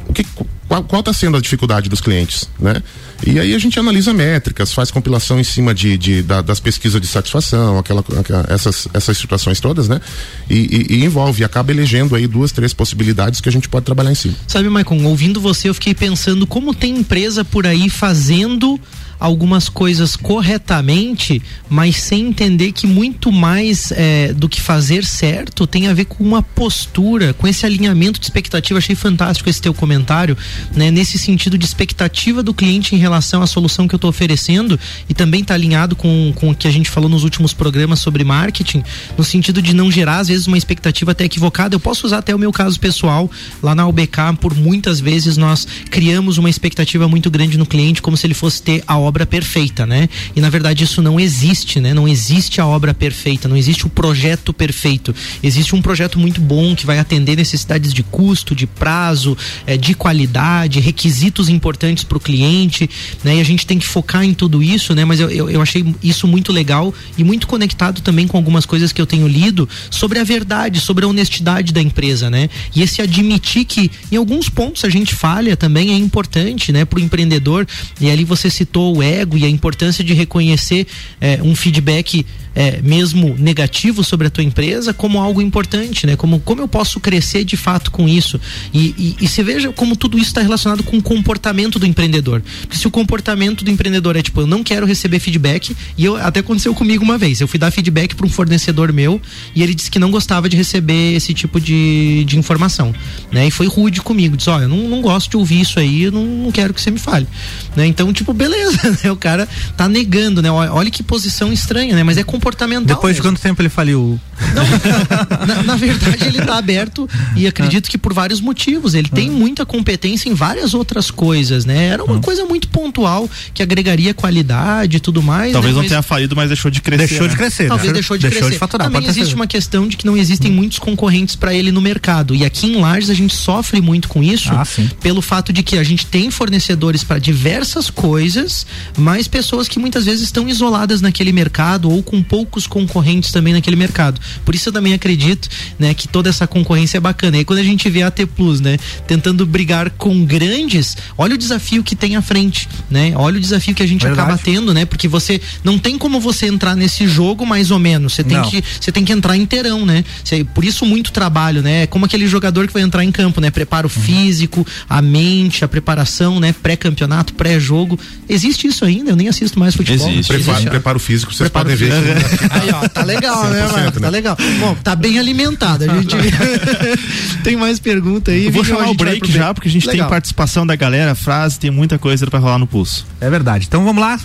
o que qual está sendo a dificuldade dos clientes, né? E aí a gente analisa métricas, faz compilação em cima de, de da, das pesquisas de satisfação, aquela, aquela, essas, essas situações todas, né? E, e, e, envolve, acaba elegendo aí duas, três possibilidades que a gente pode trabalhar em cima. Sabe, Maicon, ouvindo você, eu fiquei pensando como tem empresa por aí fazendo algumas coisas corretamente, mas sem entender que muito mais é, do que fazer certo tem a ver com uma postura, com esse alinhamento de expectativa. Achei fantástico esse teu comentário, né? Nesse sentido de expectativa do cliente em relação à solução que eu estou oferecendo e também está alinhado com, com o que a gente falou nos últimos programas sobre marketing, no sentido de não gerar às vezes uma expectativa até equivocada. Eu posso usar até o meu caso pessoal lá na UBK, por muitas vezes nós criamos uma expectativa muito grande no cliente, como se ele fosse ter a obra perfeita, né? E na verdade isso não existe, né? Não existe a obra perfeita, não existe o projeto perfeito. Existe um projeto muito bom que vai atender necessidades de custo, de prazo, é, de qualidade, requisitos importantes para o cliente, né? E a gente tem que focar em tudo isso, né? Mas eu, eu, eu achei isso muito legal e muito conectado também com algumas coisas que eu tenho lido sobre a verdade, sobre a honestidade da empresa, né? E esse admitir que em alguns pontos a gente falha também é importante, né? Para o empreendedor. E ali você citou o ego e a importância de reconhecer é, um feedback é, mesmo negativo sobre a tua empresa como algo importante, né? Como, como eu posso crescer de fato com isso? E, e, e você veja como tudo isso está relacionado com o comportamento do empreendedor. Porque se o comportamento do empreendedor é tipo, eu não quero receber feedback, e eu até aconteceu comigo uma vez, eu fui dar feedback para um fornecedor meu e ele disse que não gostava de receber esse tipo de, de informação, né? E foi rude comigo, disse, olha, eu não, não gosto de ouvir isso aí, eu não, não quero que você me fale, né? Então, tipo, beleza, né? O cara tá negando, né? Olha que posição estranha, né? Mas é comportamento comportamental. Depois mesmo. de quanto tempo ele faliu? Não, na, na, verdade, ele está aberto e acredito que por vários motivos. Ele tem muita competência em várias outras coisas, né? Era uma coisa muito pontual que agregaria qualidade e tudo mais. Talvez né? não Mas tenha falido, mas deixou de crescer. Deixou né? de crescer. Talvez deixou de deixou crescer. De faturar, Também existe uma questão de que não existem hum. muitos concorrentes para ele no mercado. E aqui em Lages a gente sofre muito com isso, ah, pelo fato de que a gente tem fornecedores para diversas coisas, mas pessoas que muitas vezes estão isoladas naquele mercado ou com poucos concorrentes também naquele mercado. Por isso eu também acredito, né, que toda essa concorrência é bacana. E aí quando a gente vê a T Plus, né, tentando brigar com grandes, olha o desafio que tem à frente, né? Olha o desafio que a gente Verdade. acaba tendo, né? Porque você não tem como você entrar nesse jogo mais ou menos. Você tem não. que você tem que entrar inteirão, né? Cê, por isso muito trabalho, né? É como aquele jogador que vai entrar em campo, né? Preparo uhum. físico, a mente, a preparação, né? Pré-campeonato, pré-jogo. Existe isso ainda? Eu nem assisto mais futebol. Existe. Preparo, Existe. preparo físico, vocês preparo podem ver. Aí, ó, tá legal, né, mano? Tá legal. Bom, tá bem alimentado. A gente tem mais pergunta aí. Eu vou chamar o break já, porque a gente legal. tem participação da galera, frase, tem muita coisa para rolar no pulso. É verdade. Então vamos lá.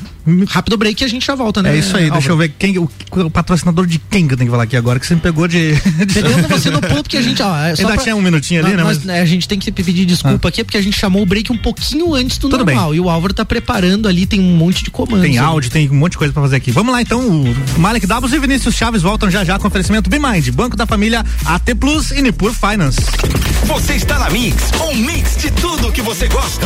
Rápido break e a gente já volta, né? É isso aí. Deixa eu ver quem o, o, patrocinador de quem que eu tenho que falar aqui agora, que você me pegou de. Pegando você no pulo, porque a gente, ó. É Ainda pra... tinha um minutinho ali, né? Mas... a gente tem que pedir desculpa ah. aqui, porque a gente chamou o break um pouquinho antes do Tudo normal. Bem. E o Álvaro tá preparando ali, tem um monte de comandos. Tem áudio, tem um monte de coisa pra fazer aqui. Vamos lá então. O Malek Dabos e Vinícius Chaves voltam já já com oferecimento Bmind, Banco da Família, AT Plus e Nipur Finance. Você está na Mix, um mix de tudo que você gosta.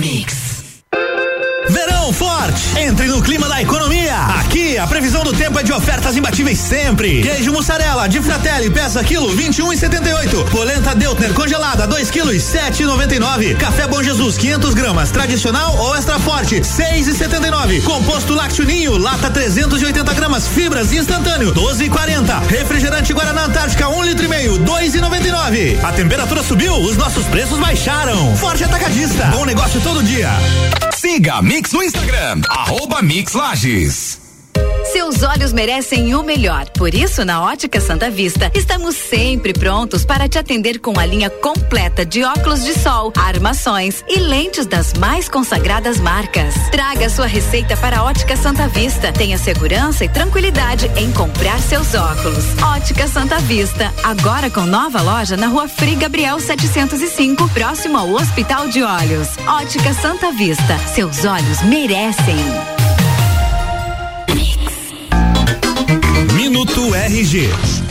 Mix. Verão forte, entre no clima da economia. Aqui a previsão do tempo é de ofertas imbatíveis sempre. Queijo mussarela de Fratelli, peça quilo 21 e 78. Polenta Deutner congelada 2 quilos 7 e 99. Café Bom Jesus 500 gramas, tradicional ou extra forte 6 e 79. Composto lácteo lata 380 gramas, fibras instantâneo 12 e 40. Refrigerante Guaraná Antártica 1 um litro e meio 2 e 99. A temperatura subiu, os nossos preços baixaram. Forte Atacadista, bom negócio todo dia. Siga Mix no Instagram, arroba Mix Lages. Seus olhos merecem o melhor. Por isso, na Ótica Santa Vista, estamos sempre prontos para te atender com a linha completa de óculos de sol, armações e lentes das mais consagradas marcas. Traga sua receita para a Ótica Santa Vista. Tenha segurança e tranquilidade em comprar seus óculos. Ótica Santa Vista, agora com nova loja na Rua Frei Gabriel 705, próximo ao Hospital de Olhos. Ótica Santa Vista, seus olhos merecem. Minuto RG.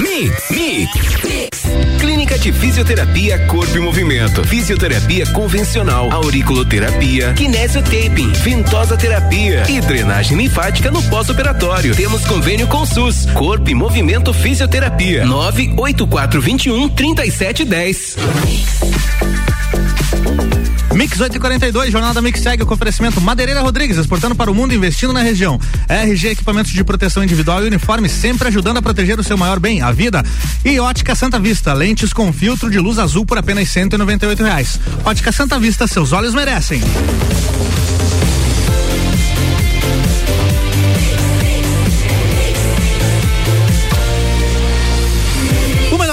Mix, Mix, Mix. Clínica de Fisioterapia Corpo e Movimento. Fisioterapia convencional, auriculoterapia, kinesiotaping, ventosa terapia e drenagem linfática no pós-operatório. Temos convênio com SUS. Corpo e Movimento Fisioterapia. 98421 3710. Mix 842, Jornal da Mix segue com oferecimento Madeireira Rodrigues, exportando para o mundo, investindo na região. RG Equipamentos de Proteção Individual e Uniforme, sempre ajudando a proteger o seu maior bem, a vida. E Ótica Santa Vista, lentes com filtro de luz azul por apenas e oito reais. Ótica Santa Vista, seus olhos merecem.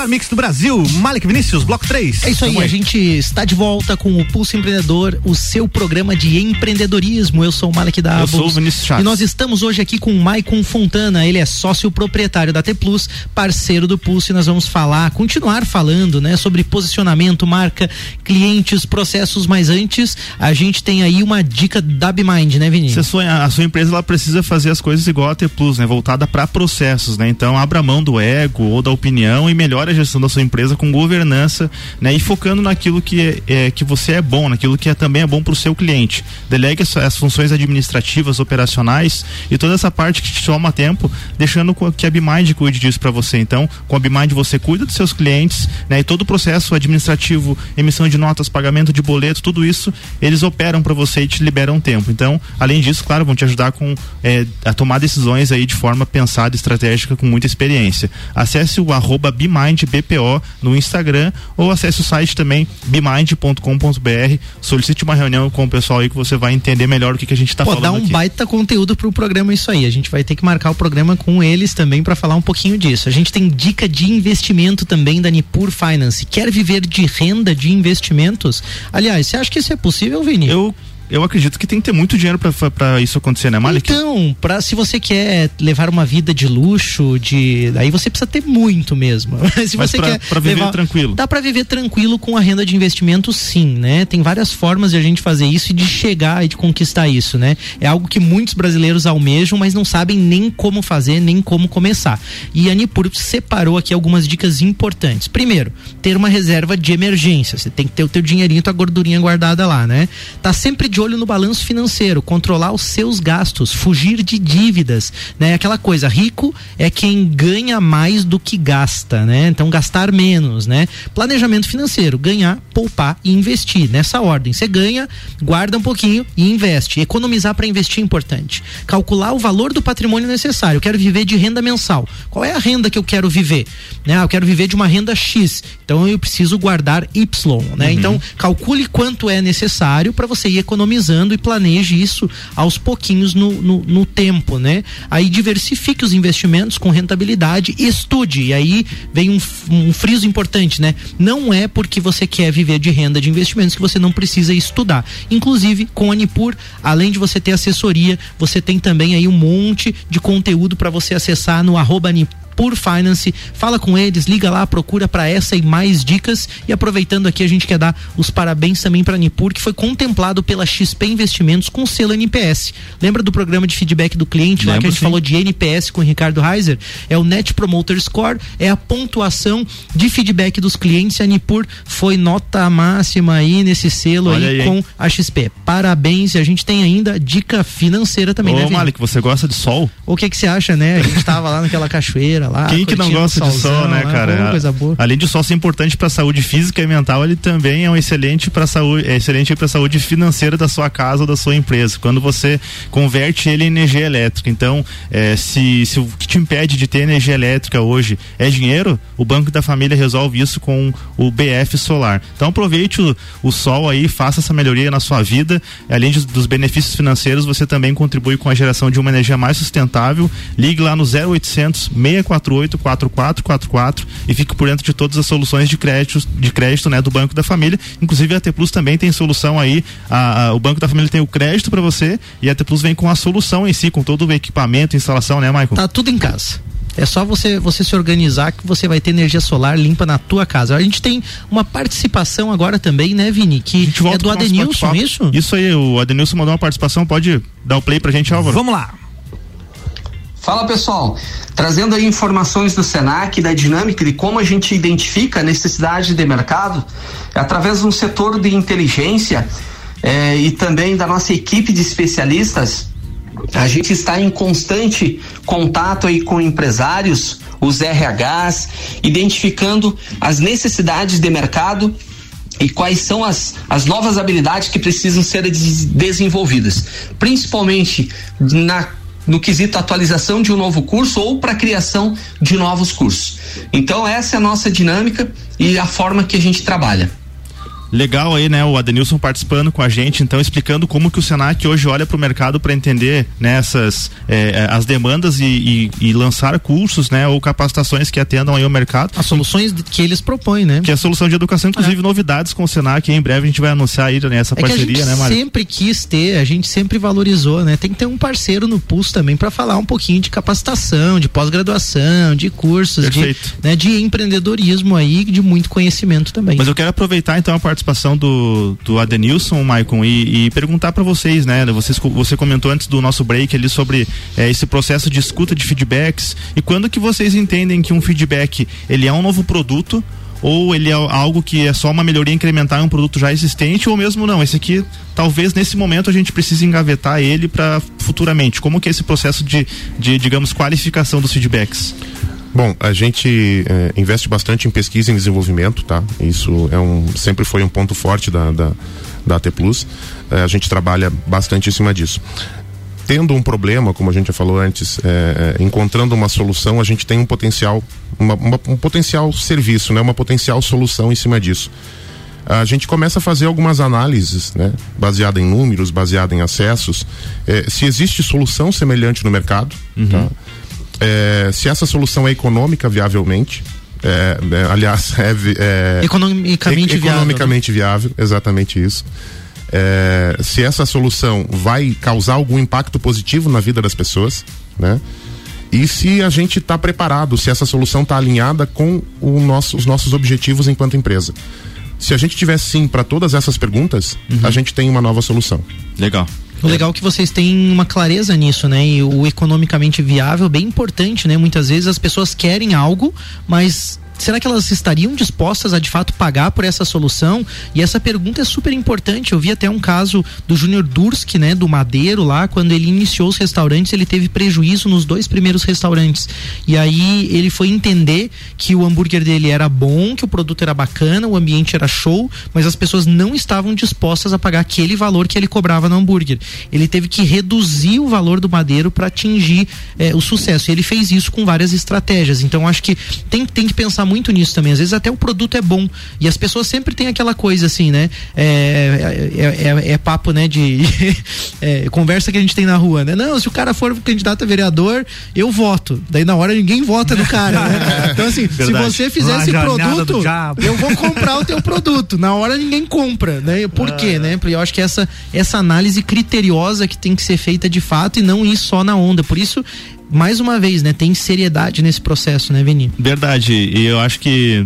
Mix do Brasil, Malik Vinícius, bloco 3. É isso aí, aí, a gente está de volta com o Pulso Empreendedor, o seu programa de empreendedorismo. Eu sou o Malik da Eu sou o Vinícius Chaves. E nós estamos hoje aqui com o Maicon Fontana, ele é sócio proprietário da T Plus, parceiro do Pulso, e nós vamos falar, continuar falando, né, sobre posicionamento, marca, clientes, processos, mas antes a gente tem aí uma dica da BMind, né, Vinícius? Você sonha, a sua empresa ela precisa fazer as coisas igual a T Plus, né, voltada para processos, né? Então abra mão do ego ou da opinião e melhore a gestão da sua empresa com governança, né? E focando naquilo que é, é que você é bom, naquilo que é, também é bom para o seu cliente. Delegue as, as, funções administrativas, operacionais e toda essa parte que te toma tempo, deixando que a BMind cuide disso para você. Então, com a BMind você cuida dos seus clientes, né? E todo o processo administrativo, emissão de notas, pagamento de boleto, tudo isso eles operam para você e te liberam tempo. Então, além disso, claro, vão te ajudar com é, a tomar decisões aí de forma pensada, estratégica, com muita experiência. Acesse o arroba BMind BPO no Instagram ou acesse o site também bimind.com.br. Solicite uma reunião com o pessoal aí que você vai entender melhor o que, que a gente está falando. Dá um aqui. baita conteúdo pro programa isso aí. A gente vai ter que marcar o programa com eles também para falar um pouquinho disso. A gente tem dica de investimento também da Nipur Finance. Quer viver de renda de investimentos? Aliás, você acha que isso é possível, Vini? Eu eu acredito que tem que ter muito dinheiro para isso acontecer, né, Malik? Então, para se você quer levar uma vida de luxo, de aí você precisa ter muito mesmo. se Mas você pra, quer pra viver levar, tranquilo. Dá para viver tranquilo com a renda de investimento, sim, né? Tem várias formas de a gente fazer isso e de chegar e de conquistar isso, né? É algo que muitos brasileiros almejam, mas não sabem nem como fazer, nem como começar. E a Nipur separou aqui algumas dicas importantes. Primeiro, ter uma reserva de emergência. Você tem que ter o teu dinheirinho, tua gordurinha guardada lá, né? Tá sempre de de olho no balanço financeiro, controlar os seus gastos, fugir de dívidas, né? Aquela coisa, rico é quem ganha mais do que gasta, né? Então gastar menos, né? Planejamento financeiro, ganhar, poupar e investir nessa ordem. Você ganha, guarda um pouquinho e investe. Economizar para investir é importante. Calcular o valor do patrimônio necessário. Eu quero viver de renda mensal. Qual é a renda que eu quero viver? Né? Eu quero viver de uma renda X. Então eu preciso guardar Y, né? Uhum. Então calcule quanto é necessário para você ir economizando e planeje isso aos pouquinhos no, no, no, tempo, né? Aí diversifique os investimentos com rentabilidade e estude. E aí vem um, um friso importante, né? Não é porque você quer viver de renda de investimentos que você não precisa estudar. Inclusive, com a Nipur, além de você ter assessoria, você tem também aí um monte de conteúdo para você acessar no arroba Nipur por Finance. Fala com eles, liga lá, procura para essa e mais dicas. E aproveitando aqui, a gente quer dar os parabéns também para Nipur, que foi contemplado pela XP Investimentos com selo NPS. Lembra do programa de feedback do cliente Lembro, lá que a gente sim. falou de NPS com o Ricardo Reiser? É o Net Promoter Score, é a pontuação de feedback dos clientes. A Nipur foi nota máxima aí nesse selo aí, aí, com a XP. Parabéns, e a gente tem ainda dica financeira também, Ô, né, Malik, você gosta de sol? O que que você acha, né? A gente tava lá naquela cachoeira lá. Quem que não gosta de sol, né, cara? coisa boa. Além de sol ser importante para a saúde física e mental, ele também é um excelente para saúde, é excelente para a saúde financeira da sua casa ou da sua empresa. Quando você converte ele em energia elétrica. Então, é, se, se o que te impede de ter energia elétrica hoje é dinheiro, o Banco da Família resolve isso com o BF Solar. Então, aproveite o, o sol aí, faça essa melhoria na sua vida. Além de, dos benefícios financeiros, você também contribui com a geração de uma energia mais sustentável. Ligue lá no 0800 64 4444 e fique por dentro de todas as soluções de crédito, de crédito né, do Banco da Família. Inclusive a T Plus também tem solução aí. A, a, o Banco da Família tem o crédito para você e a T Plus vem com a solução em si, com todo o equipamento, instalação, né, Michael? Tá tudo em casa. É só você você se organizar que você vai ter energia solar limpa na tua casa. A gente tem uma participação agora também, né, Vini? Que é do Adenilson, isso? Isso aí, o Adenilson mandou uma participação, pode dar o play pra gente, Álvaro? Vamos lá. Fala pessoal, trazendo aí informações do Senac da dinâmica de como a gente identifica a necessidade de mercado através de um setor de inteligência eh, e também da nossa equipe de especialistas. A gente está em constante contato aí com empresários, os RHs, identificando as necessidades de mercado e quais são as, as novas habilidades que precisam ser desenvolvidas, principalmente na no quesito atualização de um novo curso ou para criação de novos cursos. Então essa é a nossa dinâmica e a forma que a gente trabalha. Legal aí, né? O Adenilson participando com a gente, então explicando como que o Senac hoje olha para o mercado para entender nessas né, eh, as demandas e, e, e, lançar cursos, né? Ou capacitações que atendam aí o mercado. As soluções que eles propõem, né? Que é a solução de educação, inclusive é. novidades com o Senac. Em breve a gente vai anunciar aí né, essa é parceria, né, Mário? Sempre quis ter, a gente sempre valorizou, né? Tem que ter um parceiro no Pulso também para falar um pouquinho de capacitação, de pós-graduação, de cursos, de, né, de empreendedorismo aí, de muito conhecimento também. Mas eu quero aproveitar então a parte participação do, do Adenilson, Maicon, e, e perguntar para vocês, né? Vocês, você comentou antes do nosso break ali sobre é, esse processo de escuta de feedbacks e quando que vocês entendem que um feedback ele é um novo produto ou ele é algo que é só uma melhoria incrementar em um produto já existente, ou mesmo não, esse aqui talvez nesse momento a gente precise engavetar ele para futuramente. Como que é esse processo de, de digamos, qualificação dos feedbacks? Bom, a gente é, investe bastante em pesquisa e desenvolvimento, tá? Isso é um, sempre foi um ponto forte da, da, da AT Plus. É, a gente trabalha bastante em cima disso. Tendo um problema, como a gente já falou antes, é, encontrando uma solução, a gente tem um potencial, uma, uma, um potencial serviço, né? Uma potencial solução em cima disso a gente começa a fazer algumas análises, né, baseada em números, baseada em acessos, eh, se existe solução semelhante no mercado, uhum. tá? É, se essa solução é econômica viavelmente, é, é, aliás, é, é economicamente, e, economicamente viável, viável, exatamente isso. É, se essa solução vai causar algum impacto positivo na vida das pessoas, né? E se a gente está preparado, se essa solução está alinhada com nosso, os nossos objetivos enquanto empresa. Se a gente tiver sim para todas essas perguntas, uhum. a gente tem uma nova solução. Legal. O legal é que vocês têm uma clareza nisso, né? E o economicamente viável, bem importante, né? Muitas vezes as pessoas querem algo, mas será que elas estariam dispostas a de fato pagar por essa solução? E essa pergunta é super importante. Eu vi até um caso do Júnior Durski, né, do Madeiro lá, quando ele iniciou os restaurantes, ele teve prejuízo nos dois primeiros restaurantes. E aí ele foi entender que o hambúrguer dele era bom, que o produto era bacana, o ambiente era show, mas as pessoas não estavam dispostas a pagar aquele valor que ele cobrava no hambúrguer. Ele teve que reduzir o valor do Madeiro para atingir eh, o sucesso. E ele fez isso com várias estratégias. Então acho que tem, tem que pensar muito nisso também. Às vezes até o produto é bom e as pessoas sempre têm aquela coisa assim, né? É, é, é, é papo, né? De é, conversa que a gente tem na rua, né? Não, se o cara for candidato a vereador, eu voto. Daí na hora ninguém vota no cara, né? Então assim, Verdade. se você fizer esse produto, eu vou comprar o teu produto. Na hora ninguém compra, né? Por quê, ah. né? Porque eu acho que essa essa análise criteriosa que tem que ser feita de fato e não ir só na onda. Por isso mais uma vez, né, tem seriedade nesse processo, né, Vini? Verdade. E eu acho que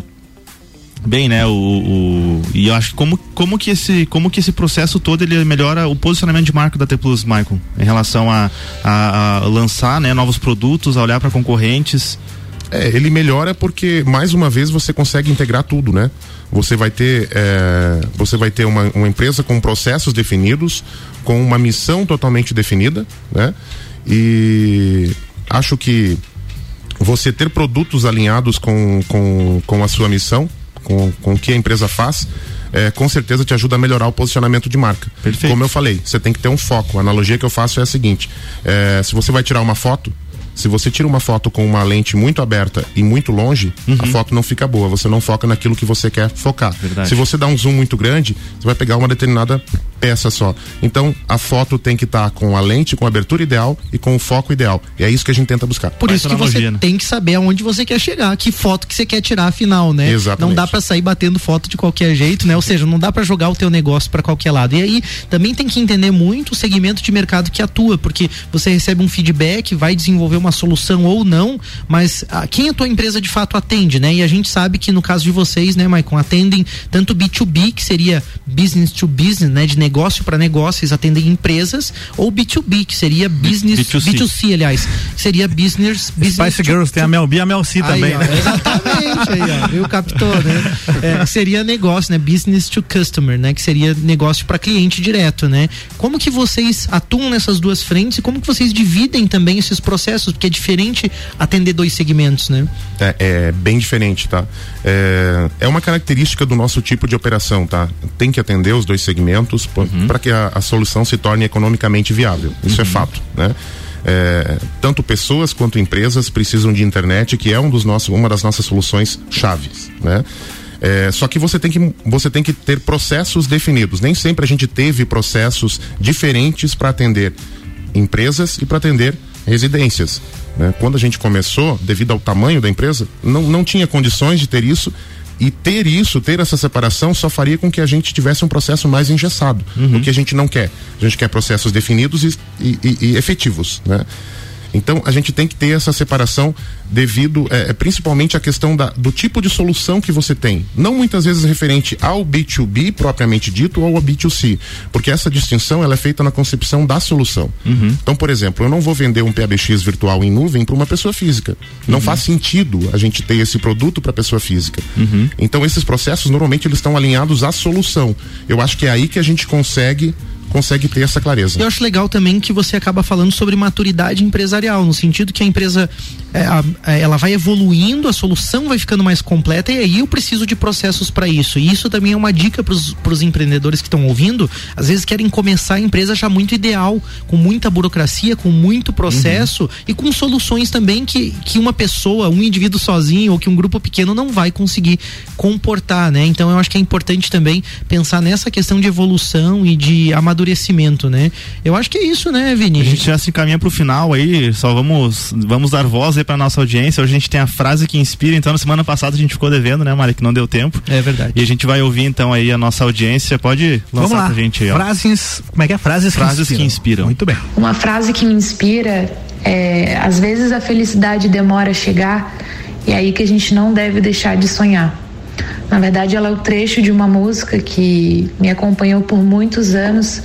bem, né? O, o, e eu acho como como que esse como que esse processo todo ele melhora o posicionamento de marca da T Plus, Michael, em relação a, a, a lançar, né, novos produtos, a olhar para concorrentes. É, ele melhora porque mais uma vez você consegue integrar tudo, né? Você vai ter é, você vai ter uma, uma empresa com processos definidos, com uma missão totalmente definida, né? E acho que você ter produtos alinhados com, com, com a sua missão, com, com o que a empresa faz, é, com certeza te ajuda a melhorar o posicionamento de marca. Perfeito. Como eu falei, você tem que ter um foco. A analogia que eu faço é a seguinte: é, se você vai tirar uma foto, se você tira uma foto com uma lente muito aberta e muito longe, uhum. a foto não fica boa. Você não foca naquilo que você quer focar. Verdade. Se você dá um zoom muito grande, você vai pegar uma determinada peça só. Então, a foto tem que estar tá com a lente, com a abertura ideal e com o foco ideal. E é isso que a gente tenta buscar. Por isso que você né? tem que saber aonde você quer chegar, que foto que você quer tirar afinal, né? Exatamente. Não dá para sair batendo foto de qualquer jeito, né? Ou seja, não dá para jogar o teu negócio para qualquer lado. E aí, também tem que entender muito o segmento de mercado que atua, porque você recebe um feedback, vai desenvolver uma solução ou não, mas a, quem a tua empresa de fato atende, né? E a gente sabe que no caso de vocês, né, Maicon, atendem tanto B2B, que seria business to business, né, de negócio para negócios, atendem empresas, ou B2B, que seria business B2C, B2C aliás, seria business, business Spice to, Girls tem a Mel B e a Mel C também, ó, né? Exatamente, aí, ó, viu, captou, né? É, seria negócio, né? Business to customer, né? Que seria negócio para cliente direto, né? Como que vocês atuam nessas duas frentes e como que vocês dividem também esses processos? Porque é diferente atender dois segmentos, né? É, é bem diferente, tá? É, é uma característica do nosso tipo de operação, tá? Tem que atender os dois segmentos uhum. para que a, a, solução se torne economicamente viável. Isso é uhum. é fato, né? É, tanto pessoas quanto empresas precisam de internet, que é um dos nossos, uma das nossas soluções chaves, né? É, só que você tem que você tem que ter processos definidos. Nem sempre a gente teve processos diferentes para atender empresas e para atender residências. Né? Quando a gente começou, devido ao tamanho da empresa, não, não tinha condições de ter isso e ter isso, ter essa separação, só faria com que a gente tivesse um processo mais engessado, uhum. o que a gente não quer. A gente quer processos definidos e, e, e efetivos, né? Então a gente tem que ter essa separação devido é, é, principalmente à questão da, do tipo de solução que você tem. Não muitas vezes referente ao B2B propriamente dito ou ao B2C, porque essa distinção ela é feita na concepção da solução. Uhum. Então, por exemplo, eu não vou vender um PABX virtual em nuvem para uma pessoa física. Não uhum. faz sentido a gente ter esse produto para pessoa física. Uhum. Então, esses processos normalmente eles estão alinhados à solução. Eu acho que é aí que a gente consegue consegue ter essa clareza. Eu acho legal também que você acaba falando sobre maturidade empresarial, no sentido que a empresa é, a, é, ela vai evoluindo, a solução vai ficando mais completa e aí eu preciso de processos para isso. E isso também é uma dica para os empreendedores que estão ouvindo. Às vezes querem começar a empresa já muito ideal, com muita burocracia, com muito processo uhum. e com soluções também que, que uma pessoa, um indivíduo sozinho ou que um grupo pequeno não vai conseguir comportar, né? Então eu acho que é importante também pensar nessa questão de evolução e de amadurecimento amadurecimento, né? Eu acho que é isso, né, Vini? A gente já se encaminha pro final aí, só vamos vamos dar voz aí pra nossa audiência. Hoje a gente tem a frase que inspira, então na semana passada a gente ficou devendo, né, Mari, que não deu tempo. É verdade. E a gente vai ouvir então aí a nossa audiência, pode lançar vamos lá. pra gente aí, ó. Frases, como é que é? Frases, frases que, inspiram. que inspiram. Muito bem. Uma frase que me inspira é, às vezes a felicidade demora a chegar e é aí que a gente não deve deixar de sonhar. Na verdade, ela é o trecho de uma música que me acompanhou por muitos anos,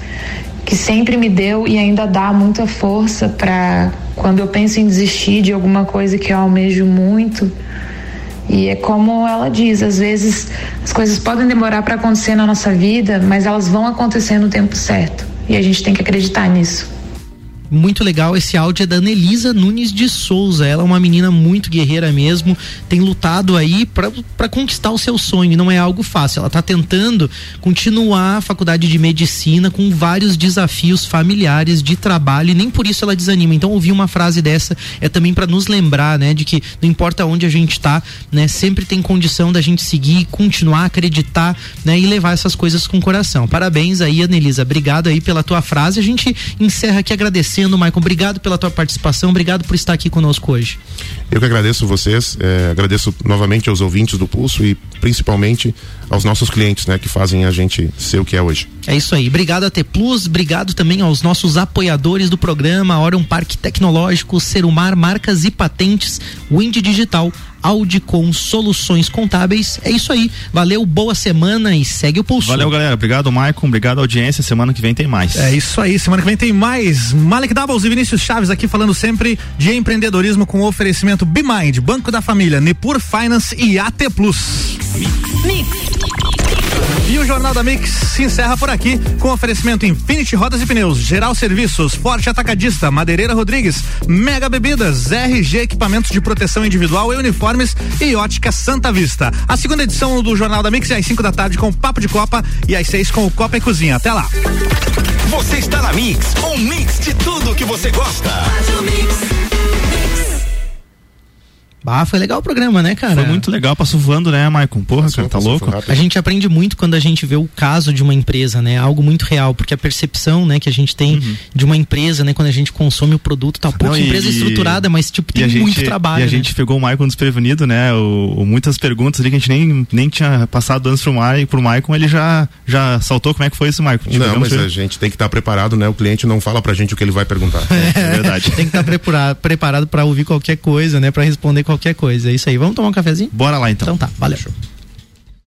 que sempre me deu e ainda dá muita força para quando eu penso em desistir de alguma coisa que eu almejo muito, E é como ela diz, às vezes as coisas podem demorar para acontecer na nossa vida, mas elas vão acontecer no tempo certo. E a gente tem que acreditar nisso muito legal esse áudio é da Anelisa Nunes de Souza. Ela é uma menina muito guerreira mesmo, tem lutado aí para conquistar o seu sonho. Não é algo fácil. Ela está tentando continuar a faculdade de medicina com vários desafios familiares de trabalho e nem por isso ela desanima. Então ouvir uma frase dessa é também para nos lembrar, né, de que não importa onde a gente está, né, sempre tem condição da gente seguir, continuar, acreditar, né, e levar essas coisas com o coração. Parabéns aí, Anelisa. Obrigado aí pela tua frase. A gente encerra aqui agradecendo agradecendo, Maicon. Obrigado pela tua participação, obrigado por estar aqui conosco hoje. Eu que agradeço vocês, é, agradeço novamente aos ouvintes do Pulso e principalmente aos nossos clientes, né, que fazem a gente ser o que é hoje. É isso aí. Obrigado a T Plus, obrigado também aos nossos apoiadores do programa, Orion Parque Tecnológico, Serumar Marcas e Patentes, Wind Digital, Audicom Soluções Contábeis. É isso aí. Valeu, boa semana e segue o pulso. Valeu, galera. Obrigado, Maicon. Obrigado, audiência. Semana que vem tem mais. É isso aí. Semana que vem tem mais. Malek Doubles e Vinícius Chaves aqui falando sempre de empreendedorismo com oferecimento BeMind, Banco da Família, Nepur Finance e AT Plus. Mix. E o Jornal da Mix se encerra por aqui com oferecimento Infinity Rodas e Pneus, Geral Serviços, Forte Atacadista, Madeireira Rodrigues, Mega Bebidas, RG Equipamentos de Proteção Individual e Uniformes e Ótica Santa Vista. A segunda edição do Jornal da Mix é às 5 da tarde com o Papo de Copa e às 6 com o Copa e Cozinha. Até lá. Você está na Mix, um mix de tudo que você gosta. Ah, foi legal o programa, né, cara? Foi muito legal, passou voando, né, Maicon? Porra, passou, cara, tá louco? A gente aprende muito quando a gente vê o caso de uma empresa, né? Algo muito real, porque a percepção, né, que a gente tem uhum. de uma empresa, né, quando a gente consome o produto, tá pouco empresa estruturada, mas tipo, tem gente, muito trabalho. E a né? gente pegou o Maicon desprevenido, né? O, o, muitas perguntas ali que a gente nem, nem tinha passado antes pro, Maicon, pro Maicon, ele já, já saltou. Como é que foi isso, Maicon? Não, mas a gente tem que estar tá preparado, né? O cliente não fala pra gente o que ele vai perguntar. É, é verdade. tem que estar tá preparado, preparado para ouvir qualquer coisa, né? Para responder qualquer coisa. É isso aí. Vamos tomar um cafezinho? Bora lá então. Então tá, valeu. Show.